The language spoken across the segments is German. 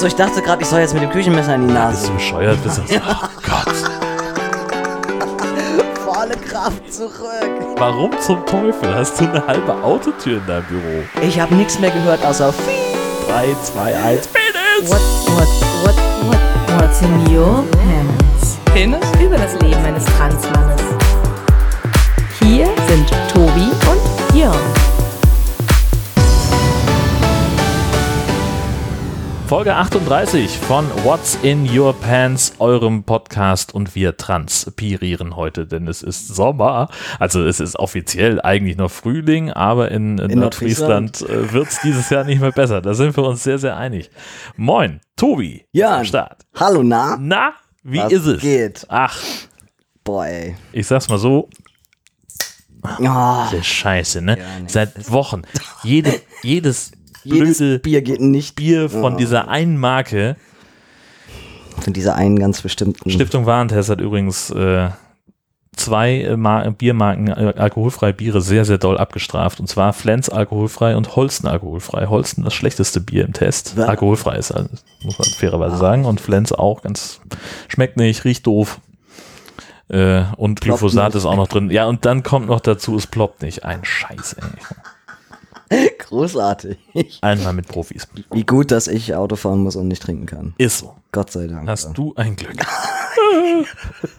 Achso, ich dachte gerade, ich soll jetzt mit dem Küchenmesser in die Bist Nase. du bescheuert? Bist du, oh Gott. Volle Kraft zurück. Warum zum Teufel hast du eine halbe Autotür in deinem Büro? Ich habe nichts mehr gehört, außer 3, 2, 1, Penis! What, what, what, what, what's in your pants? Penis? Über das Leben eines Transmannes. Hier sind Tobi und Jörn. Folge 38 von What's in Your Pants, eurem Podcast und wir transpirieren heute, denn es ist Sommer. Also es ist offiziell eigentlich noch Frühling, aber in, in, In Nordfriesland äh, wird es dieses Jahr nicht mehr besser. Da sind wir uns sehr, sehr einig. Moin, Tobi. Ja. Start. Hallo, na? Na, wie Was ist es? geht? Ach, Boah, ey. ich sag's mal so, Oh, diese Scheiße, ne? Ja, nee. Seit Wochen. Jede, jedes blöde Bier geht nicht Bier von Oh. dieser einen Marke von dieser einen ganz bestimmten. Stiftung Warentest hat übrigens äh, zwei äh, Mar Biermarken äh, alkoholfreie Biere sehr, sehr doll abgestraft. Und zwar Flens alkoholfrei und Holsten alkoholfrei. Holsten das schlechteste Bier im Test. Was? Alkoholfrei ist, also, muss man fairerweise sagen. Und Flens auch ganz, schmeckt nicht, riecht doof. Äh, und Glyphosat ist auch noch drin. Ja, und dann kommt noch dazu, es ploppt nicht. Ein Scheiß, ey. Großartig. Einmal mit Profis. Wie gut, dass ich Auto fahren muss und nicht trinken kann. Ist so. Gott sei Dank. Hast du ein Glück.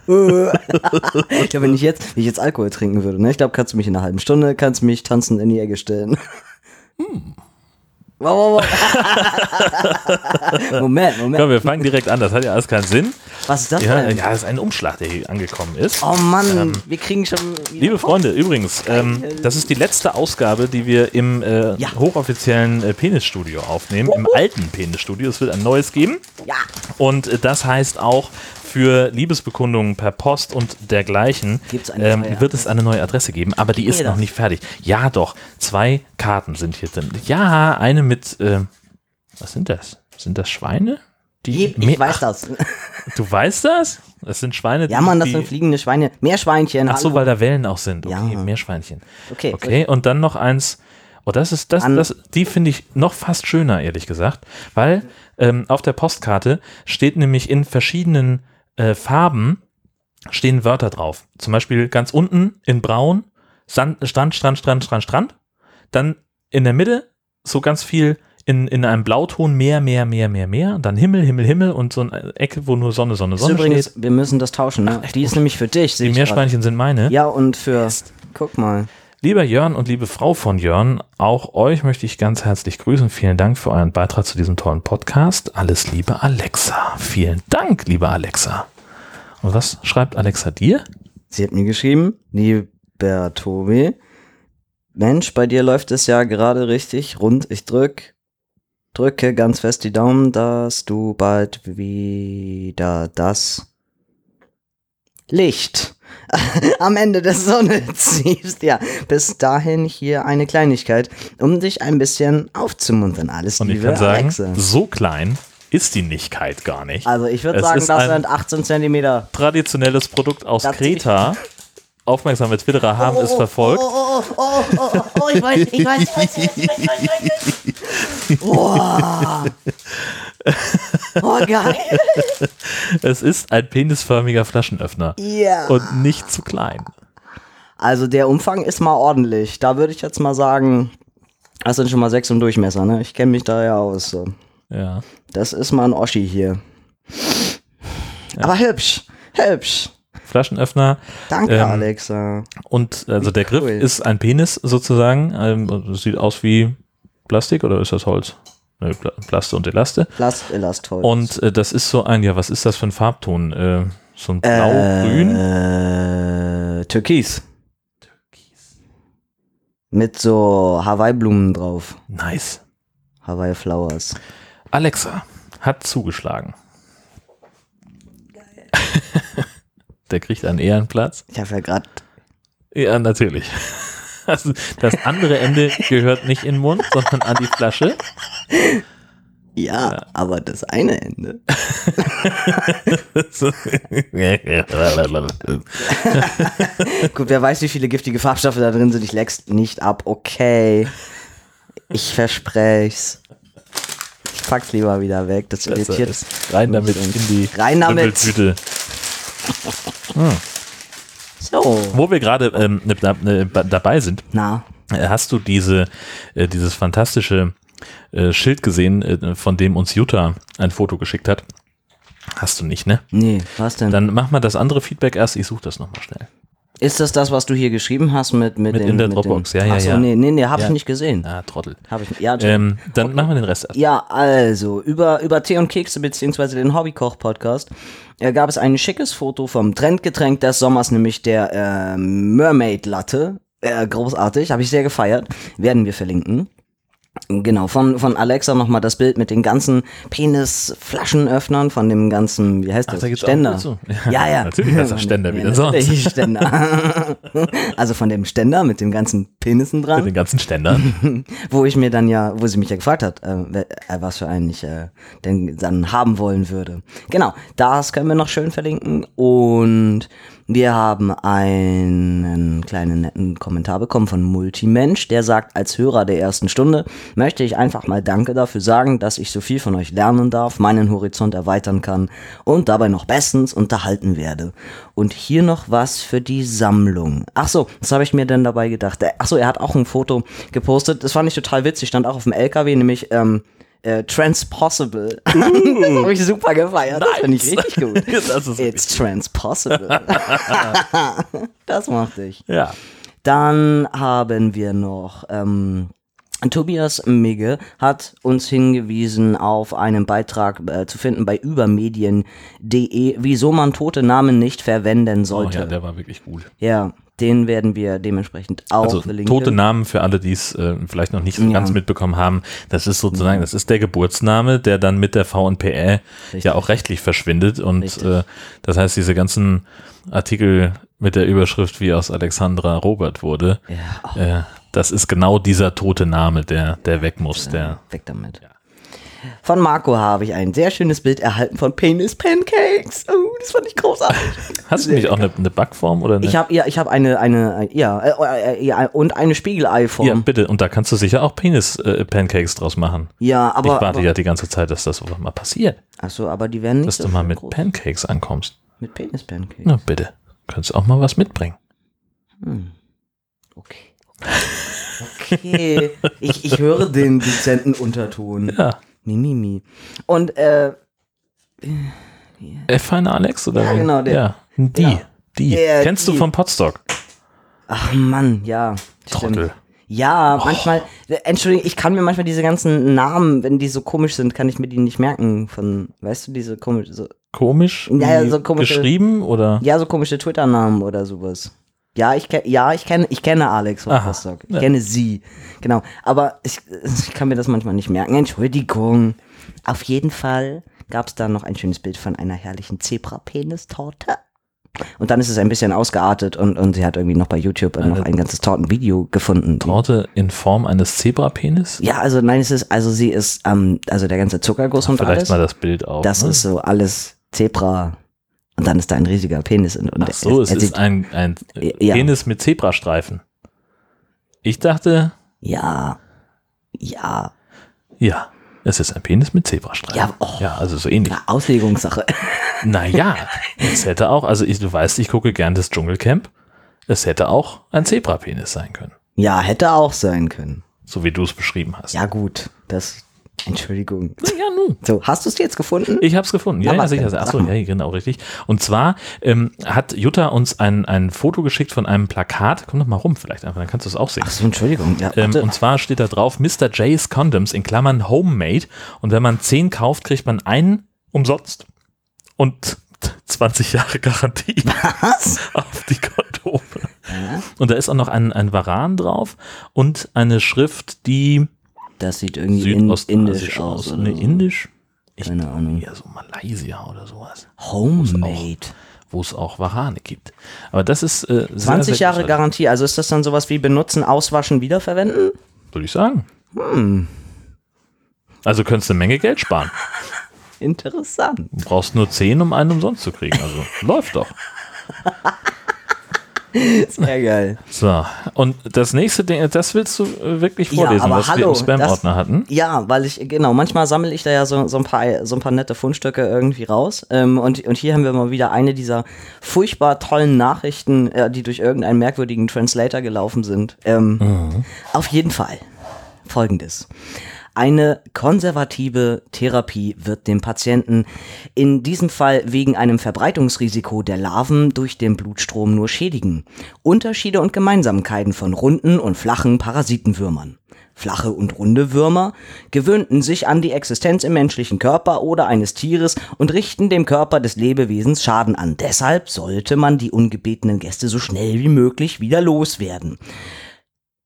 Ja, wenn ich jetzt, wenn ich jetzt Alkohol trinken würde, ne? Ich glaube, kannst du mich in einer halben Stunde, kannst mich tanzen in die Ecke stellen. Hm. Wow, wow, wow. Moment, Moment. Komm, wir fangen direkt an. Das hat ja alles keinen Sinn. Was ist das Ja, denn? ja, das ist ein Umschlag, der hier angekommen ist. Oh Mann, wir kriegen schon. Liebe Freunde, übrigens, ähm, das ist die letzte Ausgabe, die wir im äh, Ja. hochoffiziellen äh, Penisstudio aufnehmen, im alten Penisstudio. Es wird ein neues geben. Ja. Und äh, das heißt auch für Liebesbekundungen per Post und dergleichen ähm, wird es eine neue Adresse geben, aber die ist noch nicht fertig. Ja, doch. Zwei Karten sind hier drin. Ja, eine mit. Äh, was sind das? Sind das Schweine? Die Ich weiß Ach, das. Du weißt das? Das sind Schweine, Ja, Mann, das die, sind fliegende Schweine. Meerschweinchen. Ach so, hallo. weil da Wellen auch sind. Okay, Ja. Meerschweinchen. Okay, Okay, und dann noch eins. Oh, das ist das, das die finde ich noch fast schöner, ehrlich gesagt, weil ähm, auf der Postkarte steht nämlich in verschiedenen äh, Farben stehen Wörter drauf. Zum Beispiel ganz unten in Braun Sand, Strand, Strand, Strand, Strand, Strand. Dann in der Mitte so ganz viel in, in einem Blauton Meer, Meer, Meer, Meer, Meer. Dann Himmel, Himmel, Himmel und so eine Ecke, wo nur Sonne, Sonne, Ist Sonne übrigens, steht. wir müssen das tauschen, ne? Die ist nämlich für dich. Die. Meerschweinchen sind meine. Ja, und für. Guck mal. Lieber Jörn und liebe Frau von Jörn, auch euch möchte ich ganz herzlich grüßen. Vielen Dank für euren Beitrag zu diesem tollen Podcast. Alles Liebe, Alexa. Vielen Dank, liebe Alexa. Und was schreibt Alexa dir? Sie hat mir geschrieben, lieber Tobi, Mensch, bei dir läuft es ja gerade richtig rund. Ich drück, drücke ganz fest die Daumen, dass du bald wieder das Licht am Ende der Sonne siehst. Ja, bis dahin hier eine Kleinigkeit, um dich ein bisschen aufzumuntern. Alles Und ich Liebe, kann sagen, Alexa. so klein ist die Nichtkeit gar nicht. Also ich würde sagen, das sind 18 Zentimeter. Traditionelles Produkt aus Das- Kreta. Aufmerksame Twitterer haben es verfolgt. Oh, oh, oh, oh, oh, oh, ich weiß, ich weiß, ich weiß, ich weiß, ich weiß, ich weiß. Oh, geil. Es ist ein penisförmiger Flaschenöffner. Ja. Und nicht zu klein. Also der Umfang ist mal ordentlich. Da würde ich jetzt mal sagen, das sind schon mal sechs im Durchmesser, ne? Ich kenne mich da ja aus. So. Ja. Das ist mal ein Oschi hier. Aber hübsch, hübsch. Flaschenöffner. Danke, Ähm, Alexa. Und also der Griff cool. ist ein Penis sozusagen. Ähm, sieht aus wie Plastik oder ist das Holz? Ne, Pla Plaste und Elaste. Plast Elastholz. Und äh, das ist so ein, ja, was ist das für ein Farbton? Äh, so ein blau-grün? Äh, Türkis. Mit so Hawaii-Blumen drauf. Nice. Hawaii Flowers. Alexa hat zugeschlagen. Der kriegt einen Ehrenplatz. Ich habe ja gerade. Ja, natürlich. Also das andere Ende gehört nicht in den Mund, sondern an die Flasche. Ja, aber das eine Ende. Gut, wer weiß, wie viele giftige Farbstoffe da drin sind. Ich leck's nicht ab. Okay. Ich versprech's. Ich pack's lieber wieder weg. Das irritiert. Rein damit in die Rein damit. Tüte. So. Wo wir gerade ähm, ne- ne- dabei sind, Na, äh, hast du diese, äh, dieses fantastische äh, Schild gesehen, äh, von dem uns Jutta ein Foto geschickt hat? Hast du nicht, ne? nee, was denn? Dann mach mal das andere Feedback erst. Ich suche das nochmal schnell. Ist das das, was du hier geschrieben hast mit mit, Mit dem, in der Dropbox, dem, ja, ja, Achso, ja. nee, nee, nee, hab Ja. ich nicht gesehen. Ah, Trottel. Hab ich, ja, Ähm, dann machen wir den Rest erst. Ja, also, über, über Tee und Kekse beziehungsweise den Hobbykoch-Podcast äh, gab es ein schickes Foto vom Trendgetränk des Sommers, nämlich der äh, Mermaid Latte. Äh, großartig, habe ich sehr gefeiert. Werden wir verlinken. Genau, von, von Alexa nochmal das Bild mit den ganzen Penis-Flaschenöffnern, von dem ganzen, wie heißt Ach, das? da gibt's auch Ständer. Bild zu. Ja, ja. Natürlich heißt das Ständer, wie Ja, sonst? Ständer. also von dem Ständer mit dem ganzen Penissen dran Mit den ganzen Ständern. wo ich mir dann ja, wo sie mich ja gefragt hat, äh, äh, was für einen ich äh, denn dann haben wollen würde. Genau, das können wir noch schön verlinken und wir haben einen kleinen netten Kommentar bekommen von Multimensch, der sagt, als Hörer der ersten Stunde möchte ich einfach mal Danke dafür sagen, dass ich so viel von euch lernen darf, meinen Horizont erweitern kann und dabei noch bestens unterhalten werde. Und hier noch was für die Sammlung. Ach so, was habe ich mir denn dabei gedacht? Äh, Ach so, er hat auch ein Foto gepostet. Das fand ich total witzig. Stand auch auf dem LKW, nämlich ähm, äh, Transpossible. das habe ich super gefeiert. Das finde ich richtig gut. Das ist It's transpossible. das mochte ich. ja. Dann haben wir noch ähm, Tobias Migge hat uns hingewiesen auf einen Beitrag äh, zu finden bei übermedien.de, wieso man tote Namen nicht verwenden Oh, sollte. ja, der war wirklich gut. ja, den werden wir dementsprechend auch Also verlinken. tote Namen für alle, die es äh, vielleicht noch nicht so Ja. ganz mitbekommen haben. Das ist sozusagen, das ist der Geburtsname, der dann mit der VNPL ja auch rechtlich verschwindet. Und äh, das heißt, diese ganzen Artikel mit der Überschrift, wie aus Alexandra Robert wurde, Ja, äh, das ist genau dieser tote Name, der, der weg muss. Der, weg damit. Von Marco habe ich ein sehr schönes Bild erhalten von Penis Pancakes. Oh, das fand ich großartig. hast du nicht auch eine, eine Backform oder eine? Ich habe ja, ich habe eine eine ja, äh, äh, ja und eine Spiegeleiform. ja, bitte. Und da kannst du sicher auch Penis-Pancakes draus machen. Ja, aber ich warte aber, ja die ganze Zeit, dass das mal passiert. Ach so, aber die werden nicht Dass so du mal mit groß. Pancakes ankommst. mit Penis Pancakes. Na bitte. Könntest auch mal was mitbringen. Okay. Okay, ich, ich höre den dezenten Unterton. Ja. Mimimi. Und äh, F1 Alex oder? Ja, genau, der. Ja, die. Ja. Die. Der, Kennst die. du vom Podstock? ach Mann, ja. Trottel. Stimmt. Ja, Oh. manchmal, Entschuldigung, ich kann mir manchmal diese ganzen Namen, wenn die so komisch sind, kann ich mir die nicht merken von, weißt du, diese komisch, so, Komisch? Ja, so komische- Geschrieben oder? ja, so komische Twitter-Namen oder sowas. Ja, ich kenne, ja, ich kenne, ich kenne Alex von Aha, Rostock. Ich ja. kenne sie. Genau. Aber ich, ich kann mir das manchmal nicht merken. Entschuldigung. Auf jeden Fall gab es da noch ein schönes Bild von einer herrlichen Zebra-Penis-Torte. Und dann ist es ein bisschen ausgeartet und, und sie hat irgendwie noch bei YouTube noch ein ganzes Tortenvideo gefunden. Torte in Form eines Zebrapenis? Ja, also nein, es ist, also sie ist, ähm, also der ganze Zuckerguss und Vielleicht alles. mal das Bild auf. das ne? ist so alles Zebra. Und dann ist da ein riesiger Penis. Und, und Ach so, er, es er ist ein, ein Ja. Penis mit Zebrastreifen. Ich dachte, ja, ja, ja, es ist ein Penis mit Zebrastreifen. Ja, oh. ja also so ähnlich. na, Auslegungssache. Naja, es hätte auch, also ich, du weißt, ich gucke gern das Dschungelcamp. Es hätte auch ein Zebrapenis sein können. Ja, hätte auch sein können. So wie du es beschrieben hast. Ja, gut, das, Entschuldigung. ja nun. So, hast du es jetzt gefunden? Ich habe es gefunden. Ja, ja, sicher. Achso, ja, genau, richtig. Und zwar ähm, hat Jutta uns ein, ein Foto geschickt von einem Plakat. Komm doch mal rum, vielleicht einfach, dann kannst du es auch sehen. Ach so, Entschuldigung. Ja, Ähm, und zwar steht da drauf Mr. J's Condoms in Klammern Homemade. Und wenn man 10 kauft, kriegt man einen umsonst. Und 20 Jahre Garantie was? auf die Kondome. Und da ist auch noch ein, ein Varan drauf und eine Schrift, die Das sieht irgendwie in, indisch aus. aus. Ne, so. indisch? Ich Keine Ahnung. Ja, so Malaysia oder sowas. Homemade. Wo es auch Warane gibt. Aber das ist äh, sehr, 20 sehr Jahre Garantie. Also ist das dann sowas wie benutzen, auswaschen, wiederverwenden? Würde ich sagen. Hm. Also könntest du eine Menge Geld sparen. Interessant. Du brauchst nur 10, um einen umsonst zu kriegen. Also läuft doch. Sehr geil. So, und das nächste Ding, das willst du äh, wirklich Ja, vorlesen, aber was wir hallo, im Spam-Ordner hatten? Ja, weil ich, genau, manchmal sammle ich da ja so, so, ein, paar, so ein paar nette Fundstücke irgendwie raus. Ähm, und, und hier haben wir mal wieder eine dieser furchtbar tollen Nachrichten, äh, die durch irgendeinen merkwürdigen Translator gelaufen sind. Ähm, Auf jeden Fall. Folgendes. Eine konservative Therapie wird dem Patienten in diesem Fall wegen einem Verbreitungsrisiko der Larven durch den Blutstrom nur schädigen. Unterschiede und Gemeinsamkeiten von runden und flachen Parasitenwürmern. Flache und runde Würmer gewöhnten sich an die Existenz im menschlichen Körper oder eines Tieres und richten dem Körper des Lebewesens Schaden an. Deshalb sollte man die ungebetenen Gäste so schnell wie möglich wieder loswerden.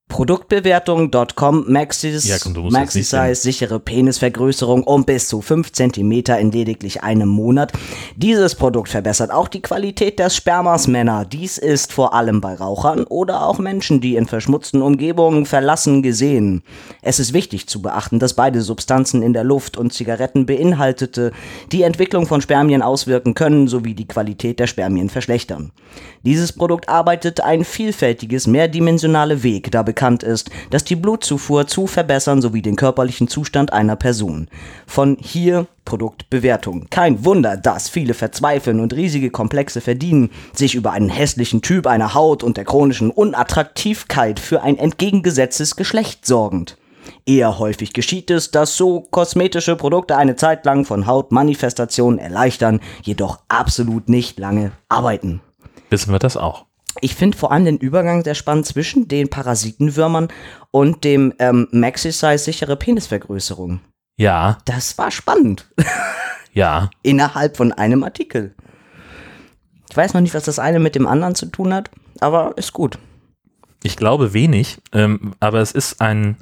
Produktbewertung.com Maxis, Ja, komm, Maxi-Size, sichere Penisvergrößerung um bis zu 5 cm in lediglich einem Monat. Dieses Produkt verbessert auch die Qualität des Spermas Männer. Dies ist vor allem bei Rauchern oder auch Menschen, die in verschmutzten Umgebungen verlassen, gesehen. Es ist wichtig zu beachten, dass beide Substanzen in der Luft und Zigaretten beinhaltete die Entwicklung von Spermien auswirken können sowie die Qualität der Spermien verschlechtern. Dieses Produkt arbeitet ein vielfältiges, mehrdimensionale Weg, da bekannt ist, dass die Blutzufuhr zu verbessern sowie den körperlichen Zustand einer Person. Von hier Produktbewertung. Kein Wunder, dass viele verzweifeln und riesige Komplexe verdienen, sich über einen hässlichen Typ einer Haut und der chronischen Unattraktivkeit für ein entgegengesetztes Geschlecht sorgend. Eher häufig geschieht es, dass so kosmetische Produkte eine Zeit lang von Hautmanifestationen erleichtern, jedoch absolut nicht lange arbeiten. Wissen wir das auch. Ich finde vor allem den Übergang sehr spannend zwischen den Parasitenwürmern und dem ähm, Maxi-Size sichere Penisvergrößerung. Ja, Das war spannend. ja. Innerhalb von einem Artikel. Ich weiß noch nicht, was das eine mit dem anderen zu tun hat, aber ist gut. Ich glaube wenig, ähm, aber es ist ein,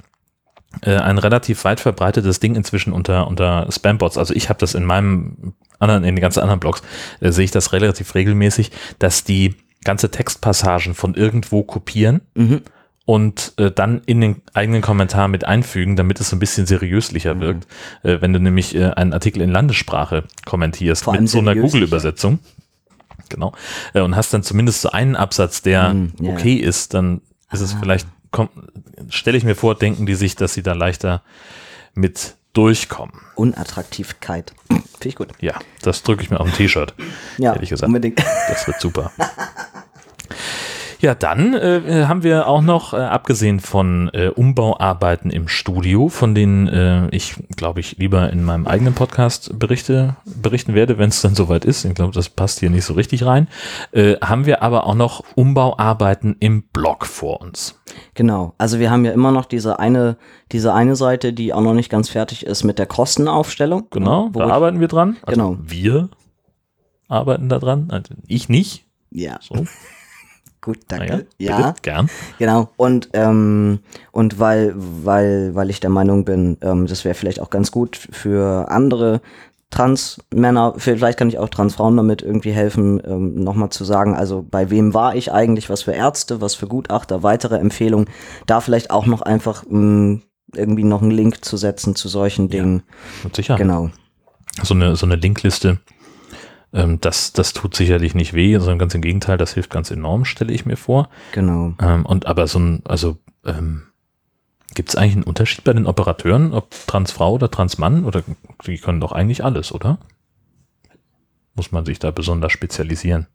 äh, ein relativ weit verbreitetes Ding inzwischen unter, unter Spambots. Also ich habe das in meinem anderen, in den ganzen anderen Blogs, äh, sehe ich das relativ regelmäßig, dass die ganze Textpassagen von irgendwo kopieren Mhm. und äh, dann in den eigenen Kommentar mit einfügen, damit es so ein bisschen seriöslicher wirkt. Äh, wenn du nämlich äh, einen Artikel in Landessprache kommentierst Vor mit so einer. Google-Übersetzung, genau, äh, und hast dann zumindest so einen Absatz, der Mhm, ja. okay ist, dann ist es vielleicht, stelle ich mir vor, denken die sich, dass sie da leichter mit durchkommen. Unattraktivkeit. Finde ich gut. Ja, das drücke ich mir auf ein T-Shirt, Ja, ehrlich gesagt. unbedingt. Das wird super. Ja, dann äh, haben wir auch noch, äh, abgesehen von äh, Umbauarbeiten im Studio, von denen äh, ich, glaube ich, lieber in meinem eigenen Podcast berichte, berichten werde, wenn es dann soweit ist. Ich glaube, das passt hier nicht so richtig rein. Äh, haben wir aber auch noch Umbauarbeiten im Blog vor uns. Genau. Also wir haben ja immer noch diese eine, diese eine Seite, die auch noch nicht ganz fertig ist mit der Kostenaufstellung. Genau, Wo da arbeiten wir dran. Also Genau. Wir arbeiten da dran. Also ich nicht. Ja, So, gut, danke. bitte, ja, gern. genau. Und, ähm, und weil, weil, weil ich der Meinung bin, ähm, das wäre vielleicht auch ganz gut für andere Trans-Männer, vielleicht kann ich auch Trans-Frauen damit irgendwie helfen, ähm, nochmal zu sagen, also bei wem war ich eigentlich, was für Ärzte, was für Gutachter, weitere Empfehlungen, da vielleicht auch noch einfach mh, irgendwie noch einen Link zu setzen zu solchen Dingen. Mit Sicherheit. Genau. so eine, so eine Linkliste, ähm, das, das tut sicherlich nicht weh, sondern ganz im Gegenteil, das hilft ganz enorm, stelle ich mir vor. Genau. Ähm, und aber so ein, also ähm, gibt es eigentlich einen Unterschied bei den Operateuren, ob Transfrau oder Transmann oder die können doch eigentlich alles, oder? Muss man sich da besonders spezialisieren?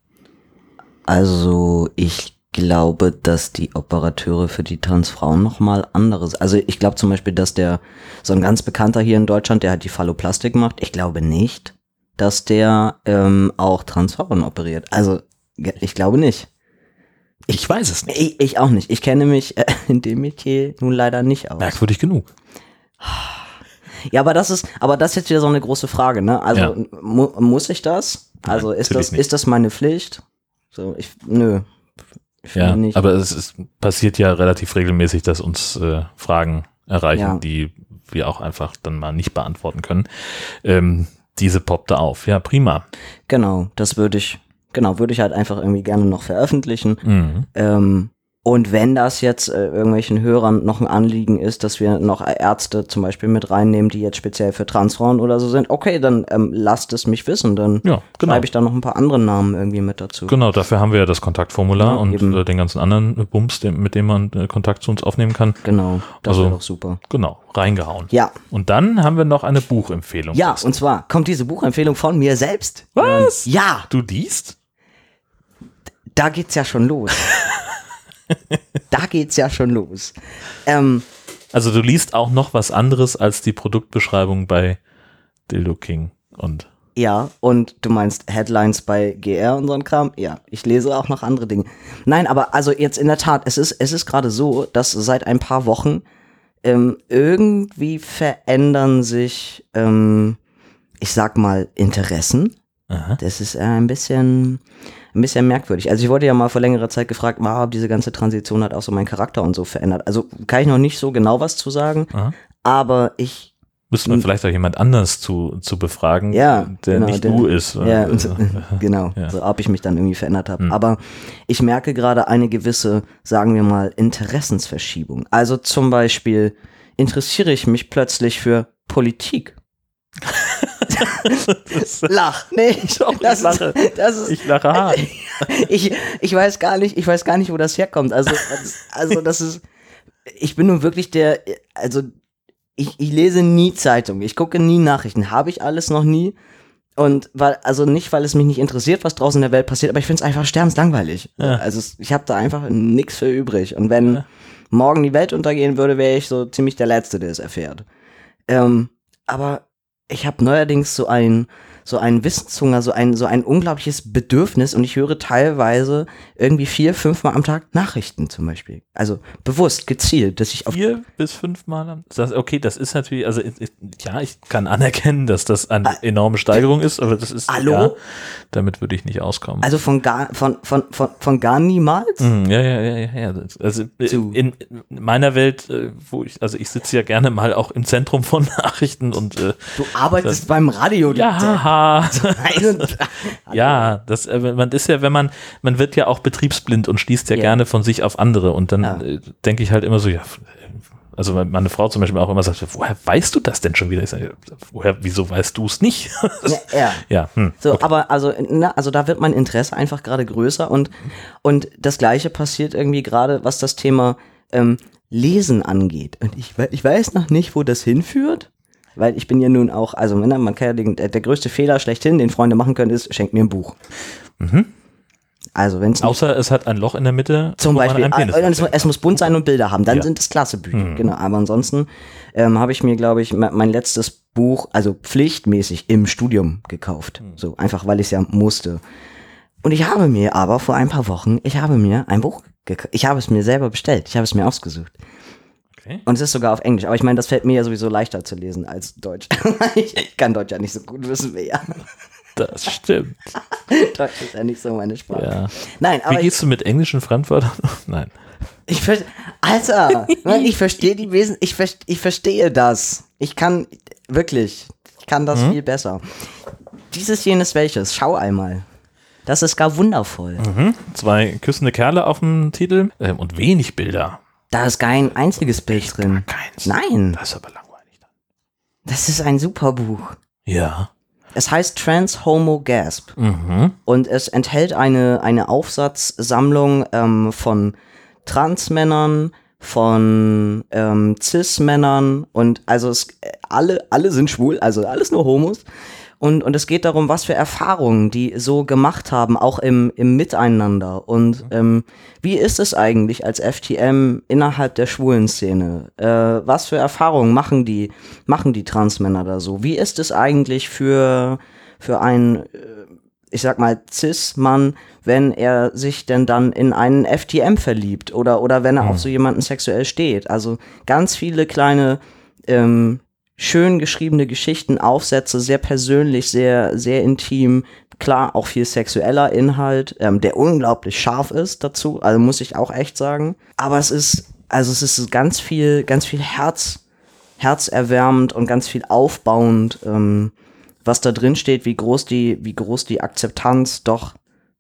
Also ich glaube, dass die Operateure für die Transfrauen nochmal anderes. Also ich glaube zum Beispiel, dass der, so ein ganz bekannter hier in Deutschland, der halt die Phalloplastik macht, ich glaube nicht, dass der ähm, auch Transfrauen operiert. Also ich glaube nicht. Ich weiß es nicht. Ich, ich auch nicht. Ich kenne mich äh, in dem Metier nun leider nicht aus. Merkwürdig genug. Ja, aber das ist, aber das ist jetzt wieder so eine große Frage, ne? Also Ja. mu muss ich das? Also Nein, ist das, nicht. ist das meine Pflicht? So, ich, nö. Ich Ja, nicht. aber es ist, passiert ja relativ regelmäßig, dass uns äh, Fragen erreichen, Ja. die wir auch einfach dann mal nicht beantworten können. Ähm, diese poppte auf. Ja, prima. Genau, das würde ich, genau, würde ich halt einfach irgendwie gerne noch veröffentlichen. Mhm. Ähm, Und wenn das jetzt äh, irgendwelchen Hörern noch ein Anliegen ist, dass wir noch Ärzte zum Beispiel mit reinnehmen, die jetzt speziell für Transfrauen oder so sind, okay, dann ähm, lasst es mich wissen. Dann Ja, genau. schreibe ich da noch ein paar andere Namen irgendwie mit dazu. Genau, dafür haben wir ja das Kontaktformular Ja, und äh, den ganzen anderen Bums, mit dem man äh, Kontakt zu uns aufnehmen kann. Genau, das Also- wäre doch super. Genau, reingehauen. Ja, Und dann haben wir noch eine Buchempfehlung. ja, und zwar kommt diese Buchempfehlung von mir selbst. Was? Ähm, ja, Du liest? da geht's ja schon los. da geht's ja schon los. Ähm, Also du liest auch noch was anderes als die Produktbeschreibung bei Dildo King und Ja, und du meinst Headlines bei GR und so ein Kram? Ja, ich lese auch noch andere Dinge. Nein, aber also jetzt in der Tat, es ist, es ist gerade so, dass seit ein paar Wochen ähm, irgendwie verändern sich, ähm, ich sag mal, Interessen. Aha. Das ist ein bisschen, ein bisschen merkwürdig. Also ich wurde ja mal vor längerer Zeit gefragt, wow, ob diese ganze Transition hat auch so meinen Charakter und so verändert. Also kann ich noch nicht so genau was zu sagen, Aha. aber ich Müsste man vielleicht auch jemand anders zu, zu befragen. Ja, der genau, nicht der- du ist. Ja, Also, genau. ja. So, ob ich mich dann irgendwie verändert habe. Hm. Aber ich merke gerade eine gewisse, sagen wir mal, Interessensverschiebung. Also zum Beispiel interessiere ich mich plötzlich für Politik. Das, Lach, nee, ich, Doch, ich das, lache. Ist, das ist, ich lache hart. ich, ich weiß gar nicht, ich weiß gar nicht, wo das herkommt. Also, also das ist, ich bin nun wirklich der, also ich, ich lese nie Zeitung, ich gucke nie Nachrichten, habe ich alles noch nie. Und weil, also nicht, weil es mich nicht interessiert, was draußen in der Welt passiert, aber ich finde es einfach sterbenslangweilig. Ja. Also ich habe da einfach nichts für übrig. Und wenn Ja. morgen die Welt untergehen würde, wäre ich so ziemlich der Letzte, der es erfährt. Ähm, aber ich habe neuerdings so ein so ein Wissenshunger, so ein so ein unglaubliches Bedürfnis und ich höre teilweise irgendwie vier, fünfmal am Tag Nachrichten zum Beispiel. Also bewusst, gezielt, dass ich auf Vier bis fünf Mal am das, Okay, das ist natürlich, also ich, ich- ja, ich kann anerkennen, dass das eine enorme Steigerung ist, aber das ist, Ah. Hallo? ja, damit würde ich nicht auskommen. also von gar von von von, von gar niemals. Mhm, ja, ja, ja, ja, ja. Das- Also äh, Zu. in meiner Welt, äh, wo ich, also ich sitze ja gerne mal auch im Zentrum von Nachrichten und äh, Du arbeitest beim Radio. ja, und- ja, das, äh, man ist ja, wenn man, man wird ja auch betriebsblind und schließt ja, Ja. gerne von sich auf andere und dann Ja. äh, denke ich halt immer so, ja, f- also meine Frau zum Beispiel auch immer sagt, woher weißt du das denn schon wieder? Ich sage, woher, wieso weißt du es nicht? Ja, ja. ja, hm. So, aber also, na, also da wird mein Interesse einfach gerade größer und, und das gleiche passiert irgendwie gerade, was das Thema ähm, Lesen angeht. Und ich, ich weiß noch nicht, wo das hinführt, weil ich bin ja nun auch, also ne, man kann ja den, der, größte Fehler schlechthin, den Freunde machen können, ist, schenkt mir ein Buch. Also wenn es Außer es hat ein Loch in der Mitte. zum Beispiel, Penis äh, es, es muss bunt sein und Bilder haben, dann Ja. sind es klasse Bücher. Genau, aber ansonsten ähm, habe ich mir, glaube ich, me- mein letztes Buch, also pflichtmäßig im Studium gekauft. So, einfach weil ich es ja musste. Und ich habe mir aber vor ein paar Wochen, ich habe mir ein Buch gekauft. Ich habe es mir selber bestellt. Ich habe es mir ausgesucht. Okay. Und es ist sogar auf Englisch. Aber ich meine, das fällt mir ja sowieso leichter zu lesen als Deutsch. ich, ich kann Deutsch ja nicht so gut, wissen wir ja. Das stimmt. Deutsch ist ja nicht so meine Sprache. Ja. Nein, Wie aber ich, gehst du mit englischen Fremdwörtern? Nein. Ich ver Alter, Mann, ich verstehe die Wesen, ich, ver ich verstehe das. Ich kann, wirklich, ich kann das viel besser. Dieses, jenes, welches, schau einmal. Das ist gar wundervoll. Mhm. Zwei küssende Kerle auf dem Titel ähm, und wenig Bilder. Da ist kein einziges Bild drin. Keins. Nein, Das ist aber langweilig dann. das ist ein super Buch. Ja. Es heißt Trans Homo Gasp Mhm. und es enthält eine, eine Aufsatzsammlung ähm, von Transmännern, von ähm, Cis-Männern und also es, äh, alle, alle sind schwul, also alles nur Homos. Und, und es geht darum, was für Erfahrungen die so gemacht haben, auch im, im Miteinander. Und ähm, wie ist es eigentlich als FTM innerhalb der schwulen Szene? Äh, was für Erfahrungen machen die, machen die Transmänner da so? Wie ist es eigentlich für, für einen ich sag mal, Cis-Mann, wenn er sich denn dann in einen FTM verliebt oder, oder wenn er auf so jemanden sexuell steht. Also ganz viele kleine, ähm, schön geschriebene Geschichten, Aufsätze, sehr persönlich, sehr, sehr intim. Klar, auch viel sexueller Inhalt, ähm, der unglaublich scharf ist dazu, also muss ich auch echt sagen. Aber es ist, also es ist ganz viel, ganz viel Herz, herzerwärmend und ganz viel aufbauend, ähm, was da drin steht, wie groß die, wie groß die Akzeptanz doch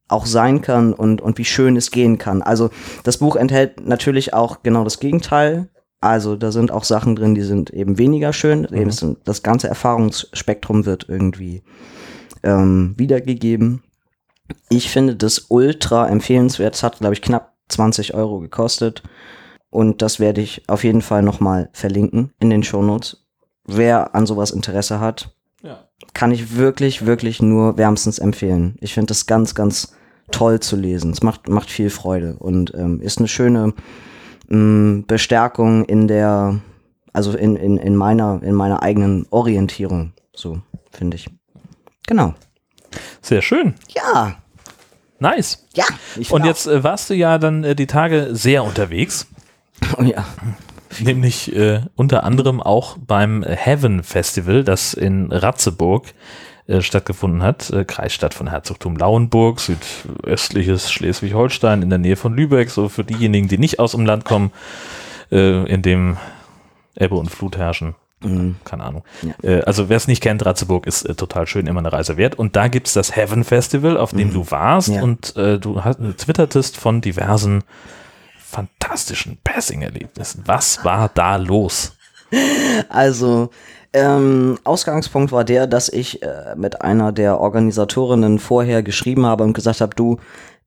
auch sein kann und, und wie schön es gehen kann. Also das Buch enthält natürlich auch genau das Gegenteil. Also da sind auch Sachen drin, die sind eben weniger schön. Mhm. Eben sind, das ganze Erfahrungsspektrum wird irgendwie ähm, wiedergegeben. Ich finde das ultra empfehlenswert. Es hat, glaube ich, knapp 20 Euro gekostet. Und das werde ich auf jeden Fall nochmal verlinken in den Shownotes. Wer an sowas Interesse hat, Ja. kann ich wirklich, wirklich nur wärmstens empfehlen. Ich finde das ganz, ganz toll zu lesen. Es macht, macht viel Freude und ähm, ist eine schöne ähm, Bestärkung in der, also in, in, in meiner, in meiner eigenen Orientierung. So, finde ich. Genau. Sehr schön. Ja, Nice. ja. Ich Und jetzt äh, warst du ja dann äh, die Tage sehr unterwegs. oh, ja. Nämlich äh, unter anderem auch beim Heaven Festival, das in Ratzeburg äh, stattgefunden hat, äh, Kreisstadt von Herzogtum Lauenburg, südöstliches Schleswig-Holstein in der Nähe von Lübeck, so für diejenigen, die nicht aus dem Land kommen, äh, in dem Ebbe und Flut herrschen. Mhm. Keine Ahnung. Ja. Äh, also wer es nicht kennt, Ratzeburg ist äh, total schön, immer eine Reise wert. Und da gibt's das Heaven Festival, auf dem du warst Mhm. Ja. und äh, du hast, twittertest von diversen fantastischen Passing-Erlebnissen. Was war da los? Also, ähm, Ausgangspunkt war der, dass ich äh, mit einer der Organisatorinnen vorher geschrieben habe und gesagt habe, du,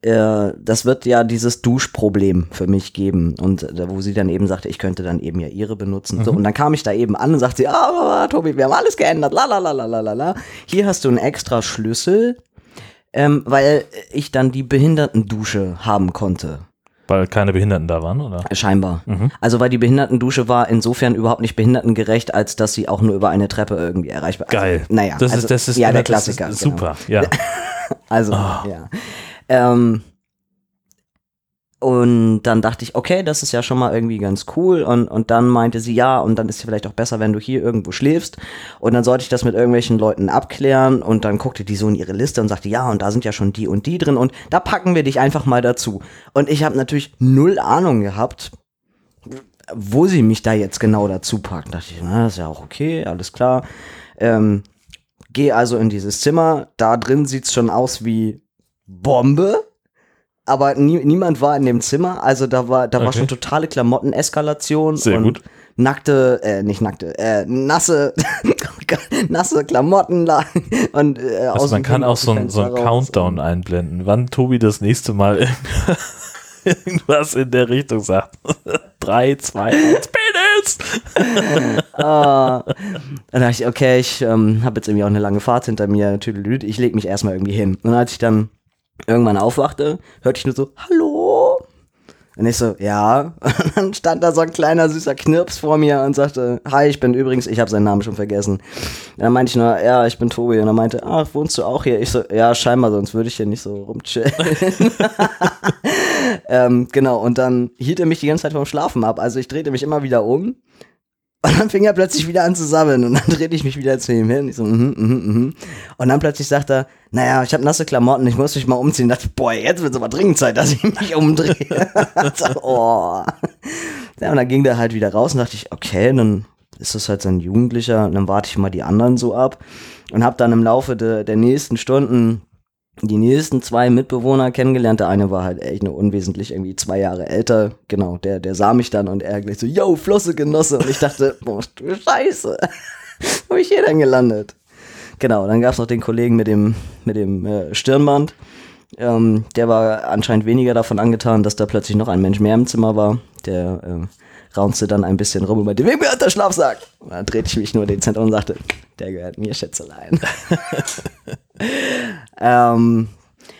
äh, das wird ja dieses Duschproblem für mich geben. Und äh, wo sie dann eben sagte, ich könnte dann eben ja ihre benutzen. So, und dann kam ich da eben an und sagte sie, ah, Tobi, wir haben alles geändert, la la la la la la la. Hier hast du einen extra Schlüssel, ähm, weil ich dann die Behindertendusche haben konnte. Weil keine Behinderten da waren, oder? Scheinbar. Mhm. Also weil die Behindertendusche war insofern überhaupt nicht behindertengerecht, als dass sie auch nur über eine Treppe irgendwie erreichbar Also, Geil. naja, Das also, ist, das ist, ja, der Klassiker. Ist genau. super, ja. Also, Ah. ja. Ähm, und dann dachte ich, okay, das ist ja schon mal irgendwie ganz cool. Und, und dann meinte sie, ja, und dann ist es vielleicht auch besser, wenn du hier irgendwo schläfst. Und dann sollte ich das mit irgendwelchen Leuten abklären. Und dann guckte die so in ihre Liste und sagte, ja, und da sind ja schon die und die drin. Und da packen wir dich einfach mal dazu. Und ich habe natürlich null Ahnung gehabt, wo sie mich da jetzt genau dazu packt. Da dachte ich, na, ist ja auch okay, alles klar. Ähm, Gehe also in dieses Zimmer. Da drin sieht's schon aus wie Bombe. Aber nie, niemand war in dem Zimmer. Also da war, da war Okay. schon totale Klamotteneskalation. Sehr und gut. Nackte, äh, nicht nackte, äh, nasse, nasse Klamotten lagen. Und, äh, Also aus man kann auch so, ein, so einen. Countdown einblenden, wann Tobi das nächste Mal irgendwas in der Richtung sagt. Drei, zwei, eins, Penis! Ah, dann dachte ich, okay, ich ähm, habe jetzt irgendwie auch eine lange Fahrt hinter mir, tüdelüt, ich lege mich erstmal irgendwie hin. Und als ich dann irgendwann aufwachte, hörte ich nur so, hallo? Und ich so, ja. Und dann stand da so ein kleiner süßer Knirps vor mir und sagte, hi, ich bin übrigens, ich habe seinen Namen schon vergessen. Und dann meinte ich nur, ja, ich bin Tobi. Und er meinte, ah, wohnst du auch hier? Ich so, ja, scheinbar, sonst würde ich hier nicht so rumchillen. ähm, genau, und dann hielt er mich die ganze Zeit vom Schlafen ab. Also ich drehte mich immer wieder um. Und dann fing er plötzlich wieder an zu sammeln und dann drehte ich mich wieder zu ihm hin. Ich so, mhm, mhm, mhm. Und dann plötzlich sagt er, naja, ich habe nasse Klamotten, ich muss mich mal umziehen. Und dachte, ich, boah, jetzt wird es aber dringend Zeit, dass ich mich umdrehe. so, oh. Ja, und dann ging der halt wieder raus und dachte ich, okay, dann ist das halt so ein Jugendlicher und dann warte ich mal die anderen so ab und habe dann im Laufe de, der nächsten Stunden die nächsten zwei Mitbewohner kennengelernt. Der eine war halt echt nur unwesentlich irgendwie zwei Jahre älter. Genau, der, der sah mich dann und er gleich so, yo, Flosse Genosse. Und ich dachte, boah, du Scheiße. Wo bin ich hier denn gelandet? Genau, dann gab's noch den Kollegen mit dem, mit dem äh, Stirnband. Ähm, der war anscheinend weniger davon angetan, dass da plötzlich noch ein Mensch mehr im Zimmer war. Der äh, raunzte dann ein bisschen rum und meinte, wem gehört der Schlafsack? Und dann drehte ich mich nur dezent um und sagte, der gehört mir, Schätzelein. ähm,